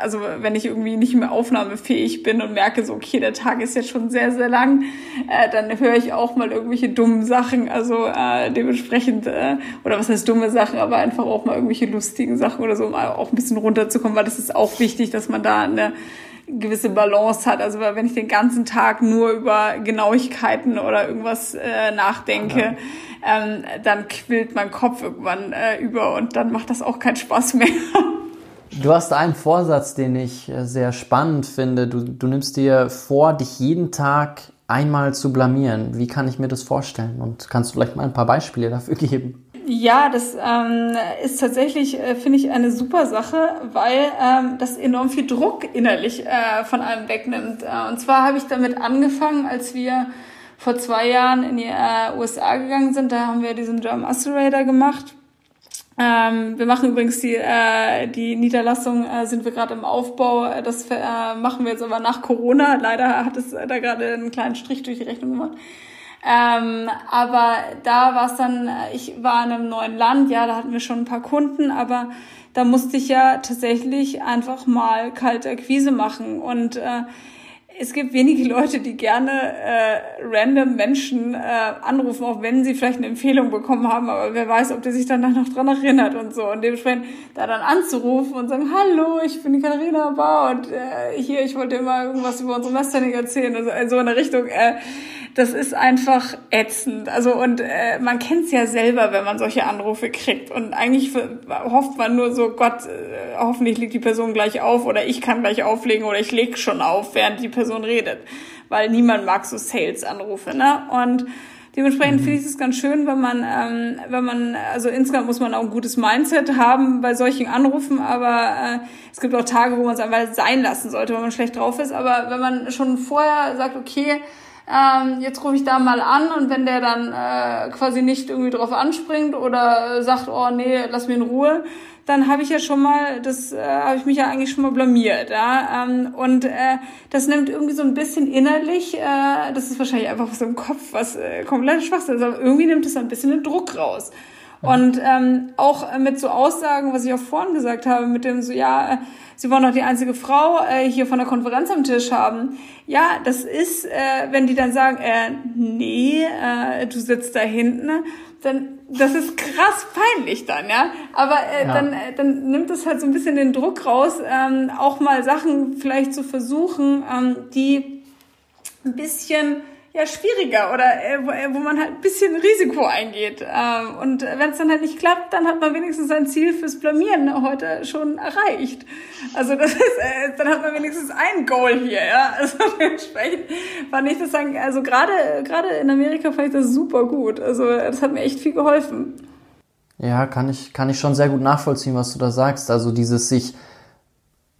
also wenn ich irgendwie nicht mehr aufnahmefähig bin und merke so, okay, der Tag ist jetzt schon sehr, sehr lang, äh, dann höre ich auch mal irgendwelche dummen Sachen. Also äh, dementsprechend, äh, oder was heißt dumme Sachen, aber einfach auch mal irgendwelche lustigen Sachen oder so, um auch ein bisschen runterzukommen, weil das ist auch wichtig, dass man da eine gewisse Balance hat. Also wenn ich den ganzen Tag nur über Genauigkeiten oder irgendwas äh, nachdenke, ja. ähm, dann quillt mein Kopf irgendwann äh, über und dann macht das auch keinen Spaß mehr. Du hast einen Vorsatz, den ich äh, sehr spannend finde. Du, du nimmst dir vor, dich jeden Tag einmal zu blamieren. Wie kann ich mir das vorstellen? Und kannst du vielleicht mal ein paar Beispiele dafür geben? Ja, das ähm, ist tatsächlich, äh, finde ich, eine super Sache, weil ähm, das enorm viel Druck innerlich äh, von einem wegnimmt. Äh, und zwar habe ich damit angefangen, als wir vor zwei Jahren in die äh, USA gegangen sind. Da haben wir diesen German Accelerator gemacht. Ähm, wir machen übrigens die, äh, die Niederlassung, äh, sind wir gerade im Aufbau. Das äh, machen wir jetzt aber nach Corona. Leider hat es da gerade einen kleinen Strich durch die Rechnung gemacht. Ähm, aber da war es dann, ich war in einem neuen Land, ja, da hatten wir schon ein paar Kunden, aber da musste ich ja tatsächlich einfach mal kalte Akquise machen. Und äh, es gibt wenige Leute, die gerne äh, random Menschen äh, anrufen, auch wenn sie vielleicht eine Empfehlung bekommen haben, aber wer weiß, ob der sich danach noch dran erinnert und so. Und dementsprechend da dann anzurufen und sagen, hallo, ich bin die Katharina Bauer und äh, hier, ich wollte immer irgendwas über unsere Mastering erzählen, also in so eine Richtung. Äh, das ist einfach ätzend. Also und äh, man kennt es ja selber, wenn man solche Anrufe kriegt. Und eigentlich hofft man nur so, Gott, äh, hoffentlich legt die Person gleich auf oder ich kann gleich auflegen oder ich leg schon auf, während die Person redet. Weil niemand mag so Sales-Anrufe, ne? Und Dementsprechend mhm. finde ich es ganz schön, wenn man, ähm, wenn man, also insgesamt muss man auch ein gutes Mindset haben bei solchen Anrufen, aber äh, es gibt auch Tage, wo man es einfach sein lassen sollte, wenn man schlecht drauf ist. Aber wenn man schon vorher sagt, okay, ähm, jetzt rufe ich da mal an und wenn der dann äh, quasi nicht irgendwie drauf anspringt oder sagt, oh nee, lass mir in Ruhe, dann habe ich ja schon mal, das äh, habe ich mich ja eigentlich schon mal blamiert, ja. Ähm, und äh, das nimmt irgendwie so ein bisschen innerlich, äh, das ist wahrscheinlich einfach so im Kopf, was äh, komplett Schwachsinn ist, aber irgendwie nimmt es ein bisschen den Druck raus. Und ähm, auch mit so Aussagen, was ich auch vorhin gesagt habe, mit dem so, ja, sie wollen doch die einzige Frau äh, hier von der Konferenz am Tisch haben. Ja, das ist, äh, wenn die dann sagen, äh, nee, äh, du sitzt da hinten, dann das ist krass peinlich dann, ja. Aber äh, ja. dann, äh, dann nimmt es halt so ein bisschen den Druck raus, ähm, auch mal Sachen vielleicht zu versuchen, ähm, die ein bisschen ja schwieriger oder äh, wo, äh, wo man halt ein bisschen Risiko eingeht. Ähm, und wenn es dann halt nicht klappt, dann hat man wenigstens sein Ziel fürs Blamieren heute schon erreicht. Also das ist, äh, dann hat man wenigstens ein Goal hier, ja. Also dementsprechend fand ich das sagen, also gerade gerade in Amerika fand ich das super gut. Also das hat mir echt viel geholfen. Ja, kann ich kann ich schon sehr gut nachvollziehen, was du da sagst. Also dieses sich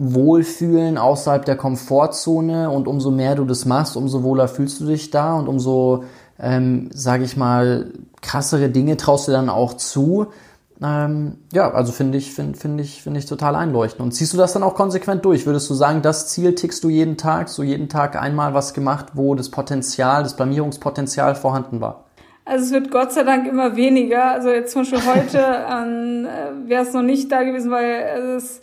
Wohlfühlen außerhalb der Komfortzone und umso mehr du das machst, umso wohler fühlst du dich da und umso, ähm, sage ich mal, krassere Dinge traust du dann auch zu. Ähm, ja, also finde ich, finde find ich, finde ich total einleuchtend. Und ziehst du das dann auch konsequent durch? Würdest du sagen, das Ziel tickst du jeden Tag, so jeden Tag einmal was gemacht, wo das Potenzial, das Blamierungspotenzial vorhanden war? Also es wird Gott sei Dank immer weniger. Also jetzt zum Beispiel heute ähm, äh, wäre es noch nicht da gewesen, weil es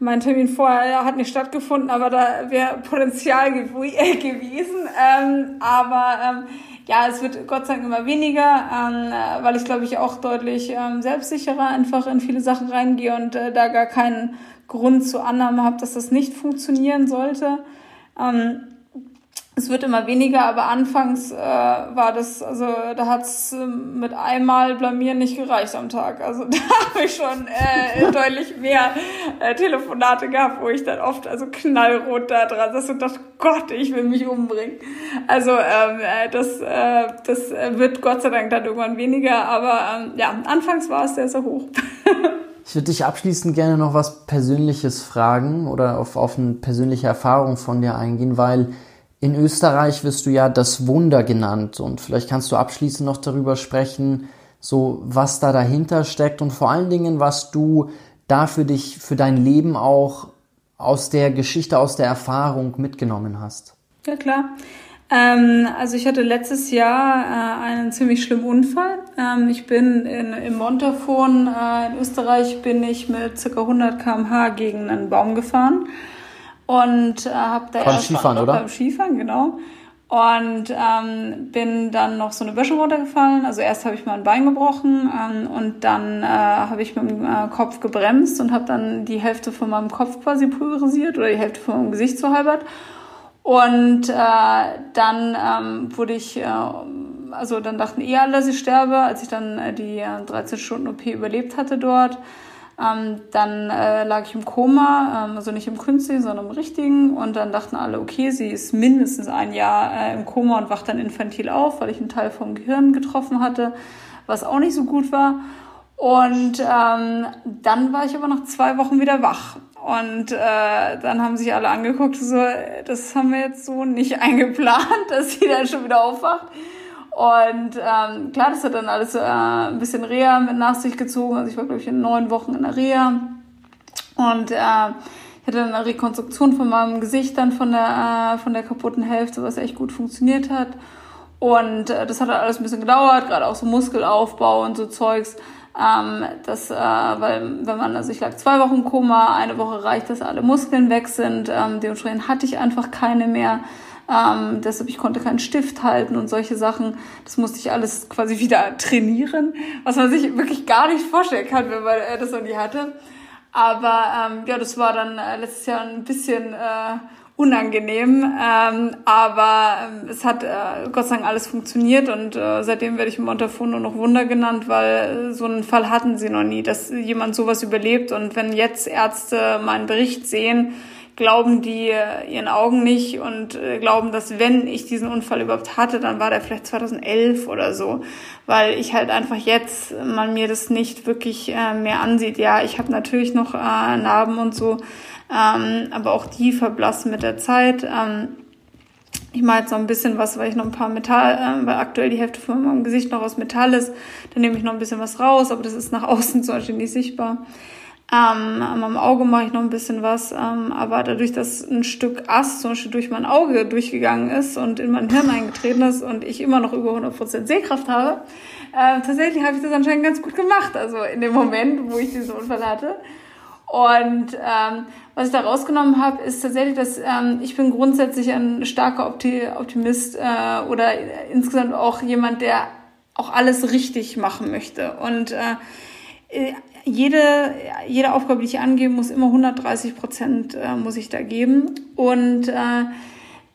mein Termin vorher hat nicht stattgefunden, aber da wäre Potenzial gew äh, gewesen. Ähm, aber ähm, ja, es wird Gott sei Dank immer weniger, ähm, äh, weil ich glaube ich auch deutlich ähm, selbstsicherer einfach in viele Sachen reingehe und äh, da gar keinen Grund zur Annahme habe, dass das nicht funktionieren sollte. Ähm, es wird immer weniger, aber anfangs äh, war das, also da hat's äh, mit einmal blamieren nicht gereicht am Tag. Also da habe ich schon äh, deutlich mehr äh, Telefonate gehabt, wo ich dann oft also knallrot da dran saß und dachte, Gott, ich will mich umbringen. Also ähm, äh, das, äh, das wird Gott sei Dank dann irgendwann weniger, aber ähm, ja, anfangs war es sehr, sehr hoch. Ich würde dich abschließend gerne noch was Persönliches fragen oder auf, auf eine persönliche Erfahrung von dir eingehen, weil in Österreich wirst du ja das Wunder genannt und vielleicht kannst du abschließend noch darüber sprechen, so was da dahinter steckt und vor allen Dingen, was du da für dich, für dein Leben auch aus der Geschichte, aus der Erfahrung mitgenommen hast. Ja, klar. Ähm, also ich hatte letztes Jahr äh, einen ziemlich schlimmen Unfall. Ähm, ich bin in, im Montafon äh, in Österreich bin ich mit ca. 100 km/h gegen einen Baum gefahren und äh, habe da beim Skifahren, oder? Beim Skifahren, genau. Und ähm, bin dann noch so eine Böschung runtergefallen. Also erst habe ich mal ein Bein gebrochen ähm, und dann äh, habe ich mit dem äh, Kopf gebremst und habe dann die Hälfte von meinem Kopf quasi pulverisiert oder die Hälfte von meinem Gesicht so halbert. Und äh, dann ähm, wurde ich, äh, also dann dachten eh alle, dass ich sterbe, als ich dann äh, die äh, 13 Stunden OP überlebt hatte dort. Ähm, dann äh, lag ich im Koma, ähm, also nicht im künstlichen, sondern im richtigen. Und dann dachten alle, okay, sie ist mindestens ein Jahr äh, im Koma und wacht dann infantil auf, weil ich einen Teil vom Gehirn getroffen hatte, was auch nicht so gut war. Und ähm, dann war ich aber nach zwei Wochen wieder wach. Und äh, dann haben sich alle angeguckt, so, das haben wir jetzt so nicht eingeplant, dass sie dann schon wieder aufwacht. Und ähm, klar, das hat dann alles äh, ein bisschen Reha mit nach sich gezogen. Also ich war, glaube ich, in neun Wochen in der Reha. Und äh, ich hatte dann eine Rekonstruktion von meinem Gesicht dann von der, äh, von der kaputten Hälfte, was echt gut funktioniert hat. Und äh, das hat halt alles ein bisschen gedauert, gerade auch so Muskelaufbau und so Zeugs. Ähm, das, äh, weil wenn man, also ich lag zwei Wochen im Koma, eine Woche reicht, dass alle Muskeln weg sind. Ähm, dementsprechend hatte ich einfach keine mehr. Ähm, deshalb, ich konnte keinen Stift halten und solche Sachen. Das musste ich alles quasi wieder trainieren, was man sich wirklich gar nicht vorstellen kann, wenn man äh, das noch nie hatte. Aber ähm, ja, das war dann äh, letztes Jahr ein bisschen äh, unangenehm. Ähm, aber ähm, es hat äh, Gott sei Dank alles funktioniert und äh, seitdem werde ich im Montafon nur noch Wunder genannt, weil äh, so einen Fall hatten sie noch nie, dass jemand sowas überlebt. Und wenn jetzt Ärzte meinen Bericht sehen, glauben die äh, ihren Augen nicht und äh, glauben, dass wenn ich diesen Unfall überhaupt hatte, dann war der vielleicht 2011 oder so, weil ich halt einfach jetzt man mir das nicht wirklich äh, mehr ansieht. Ja, ich habe natürlich noch äh, Narben und so, ähm, aber auch die verblassen mit der Zeit. Ähm, ich mache jetzt noch ein bisschen was, weil ich noch ein paar Metall, äh, weil aktuell die Hälfte von meinem Gesicht noch aus Metall ist. Dann nehme ich noch ein bisschen was raus, aber das ist nach außen zum Beispiel nicht sichtbar. Ähm, meinem Auge mache ich noch ein bisschen was, ähm, aber dadurch, dass ein Stück Ast zum Beispiel durch mein Auge durchgegangen ist und in mein Hirn eingetreten ist und ich immer noch über 100% Sehkraft habe, äh, tatsächlich habe ich das anscheinend ganz gut gemacht, also in dem Moment, wo ich diesen Unfall hatte. Und ähm, was ich da rausgenommen habe, ist tatsächlich, dass ähm, ich bin grundsätzlich ein starker Opti Optimist äh, oder insgesamt auch jemand, der auch alles richtig machen möchte. Und äh, jede, jede Aufgabe, die ich angebe, muss immer 130 Prozent äh, muss ich da geben. Und äh,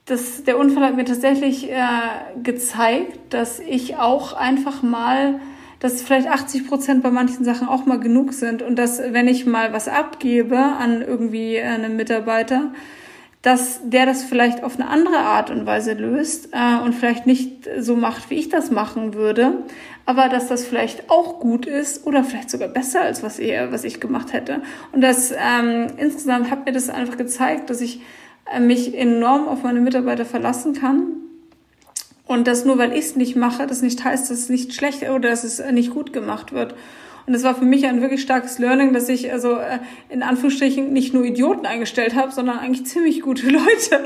das, der Unfall hat mir tatsächlich äh, gezeigt, dass ich auch einfach mal, dass vielleicht 80 Prozent bei manchen Sachen auch mal genug sind und dass, wenn ich mal was abgebe an irgendwie einen Mitarbeiter, dass der das vielleicht auf eine andere Art und Weise löst äh, und vielleicht nicht so macht, wie ich das machen würde, aber dass das vielleicht auch gut ist oder vielleicht sogar besser als was er, was ich gemacht hätte. Und das ähm, insgesamt hat mir das einfach gezeigt, dass ich äh, mich enorm auf meine Mitarbeiter verlassen kann. Und dass nur weil ich es nicht mache, das nicht heißt, dass es nicht schlecht oder dass es nicht gut gemacht wird. Und es war für mich ein wirklich starkes Learning, dass ich also äh, in Anführungsstrichen nicht nur Idioten eingestellt habe, sondern eigentlich ziemlich gute Leute,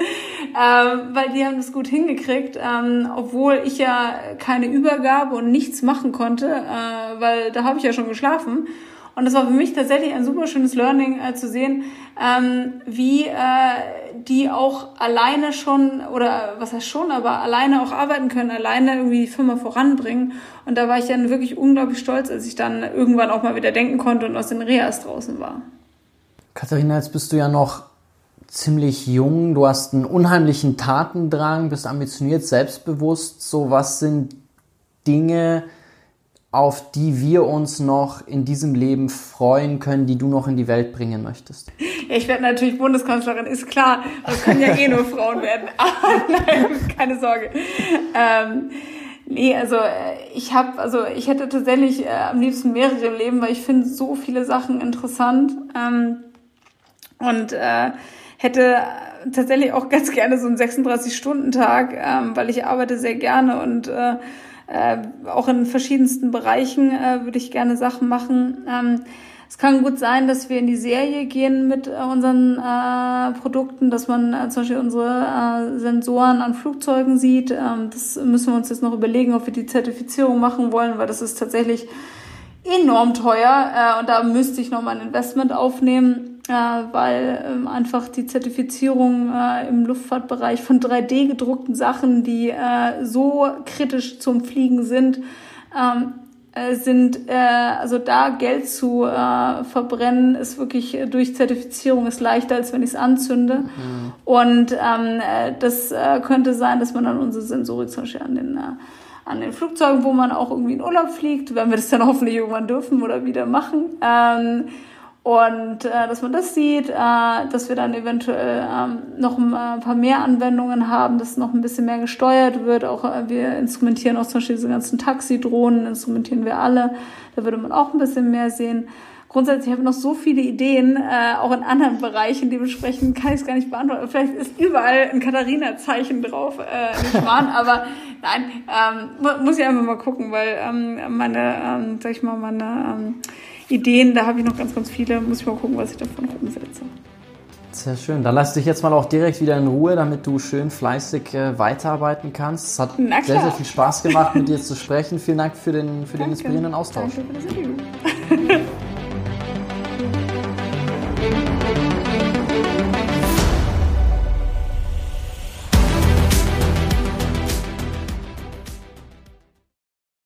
ähm, weil die haben das gut hingekriegt, ähm, obwohl ich ja keine Übergabe und nichts machen konnte, äh, weil da habe ich ja schon geschlafen. Und das war für mich tatsächlich ein super schönes Learning äh, zu sehen, ähm, wie äh, die auch alleine schon, oder was heißt schon, aber alleine auch arbeiten können, alleine irgendwie die Firma voranbringen. Und da war ich dann wirklich unglaublich stolz, als ich dann irgendwann auch mal wieder denken konnte und aus den Reas draußen war. Katharina, jetzt bist du ja noch ziemlich jung, du hast einen unheimlichen Tatendrang, bist ambitioniert, selbstbewusst. So, was sind Dinge, auf die wir uns noch in diesem Leben freuen können, die du noch in die Welt bringen möchtest? Ja, ich werde natürlich Bundeskanzlerin, ist klar. Das können ja eh nur Frauen werden. Aber nein, keine Sorge. Ähm, nee, also äh, ich habe, also ich hätte tatsächlich äh, am liebsten mehrere Leben, weil ich finde so viele Sachen interessant ähm, und äh, hätte tatsächlich auch ganz gerne so einen 36-Stunden-Tag, ähm, weil ich arbeite sehr gerne und äh, äh, auch in verschiedensten Bereichen äh, würde ich gerne Sachen machen. Ähm, es kann gut sein, dass wir in die Serie gehen mit äh, unseren äh, Produkten, dass man äh, zum Beispiel unsere äh, Sensoren an Flugzeugen sieht. Ähm, das müssen wir uns jetzt noch überlegen, ob wir die Zertifizierung machen wollen, weil das ist tatsächlich enorm teuer äh, und da müsste ich noch mal ein Investment aufnehmen äh, weil ähm, einfach die Zertifizierung äh, im Luftfahrtbereich von 3D gedruckten Sachen, die äh, so kritisch zum Fliegen sind, ähm, äh, sind äh, also da Geld zu äh, verbrennen ist wirklich durch Zertifizierung ist leichter als wenn ich es anzünde mhm. und ähm, äh, das könnte sein, dass man dann unsere Sensorik zum Beispiel an den an den Flugzeugen, wo man auch irgendwie in Urlaub fliegt, wenn wir das dann hoffentlich irgendwann dürfen oder wieder machen. Und äh, dass man das sieht, äh, dass wir dann eventuell ähm, noch ein paar mehr Anwendungen haben, dass noch ein bisschen mehr gesteuert wird. Auch äh, wir instrumentieren auch zum Beispiel diese ganzen Taxidrohnen, instrumentieren wir alle. Da würde man auch ein bisschen mehr sehen. Grundsätzlich habe ich noch so viele Ideen, äh, auch in anderen Bereichen. Dementsprechend kann ich es gar nicht beantworten. Vielleicht ist überall ein Katharina-Zeichen drauf, äh, nicht wahr? Aber nein, ähm, muss ich einfach mal gucken, weil ähm, meine, ähm, sag ich mal, meine ähm, Ideen, da habe ich noch ganz, ganz viele. Muss ich mal gucken, was ich davon noch umsetze. Sehr schön. Dann lass dich jetzt mal auch direkt wieder in Ruhe, damit du schön fleißig äh, weiterarbeiten kannst. Es hat sehr, sehr viel Spaß gemacht, mit dir zu sprechen. Vielen Dank für den, für den inspirierenden Austausch. Danke für das Interview.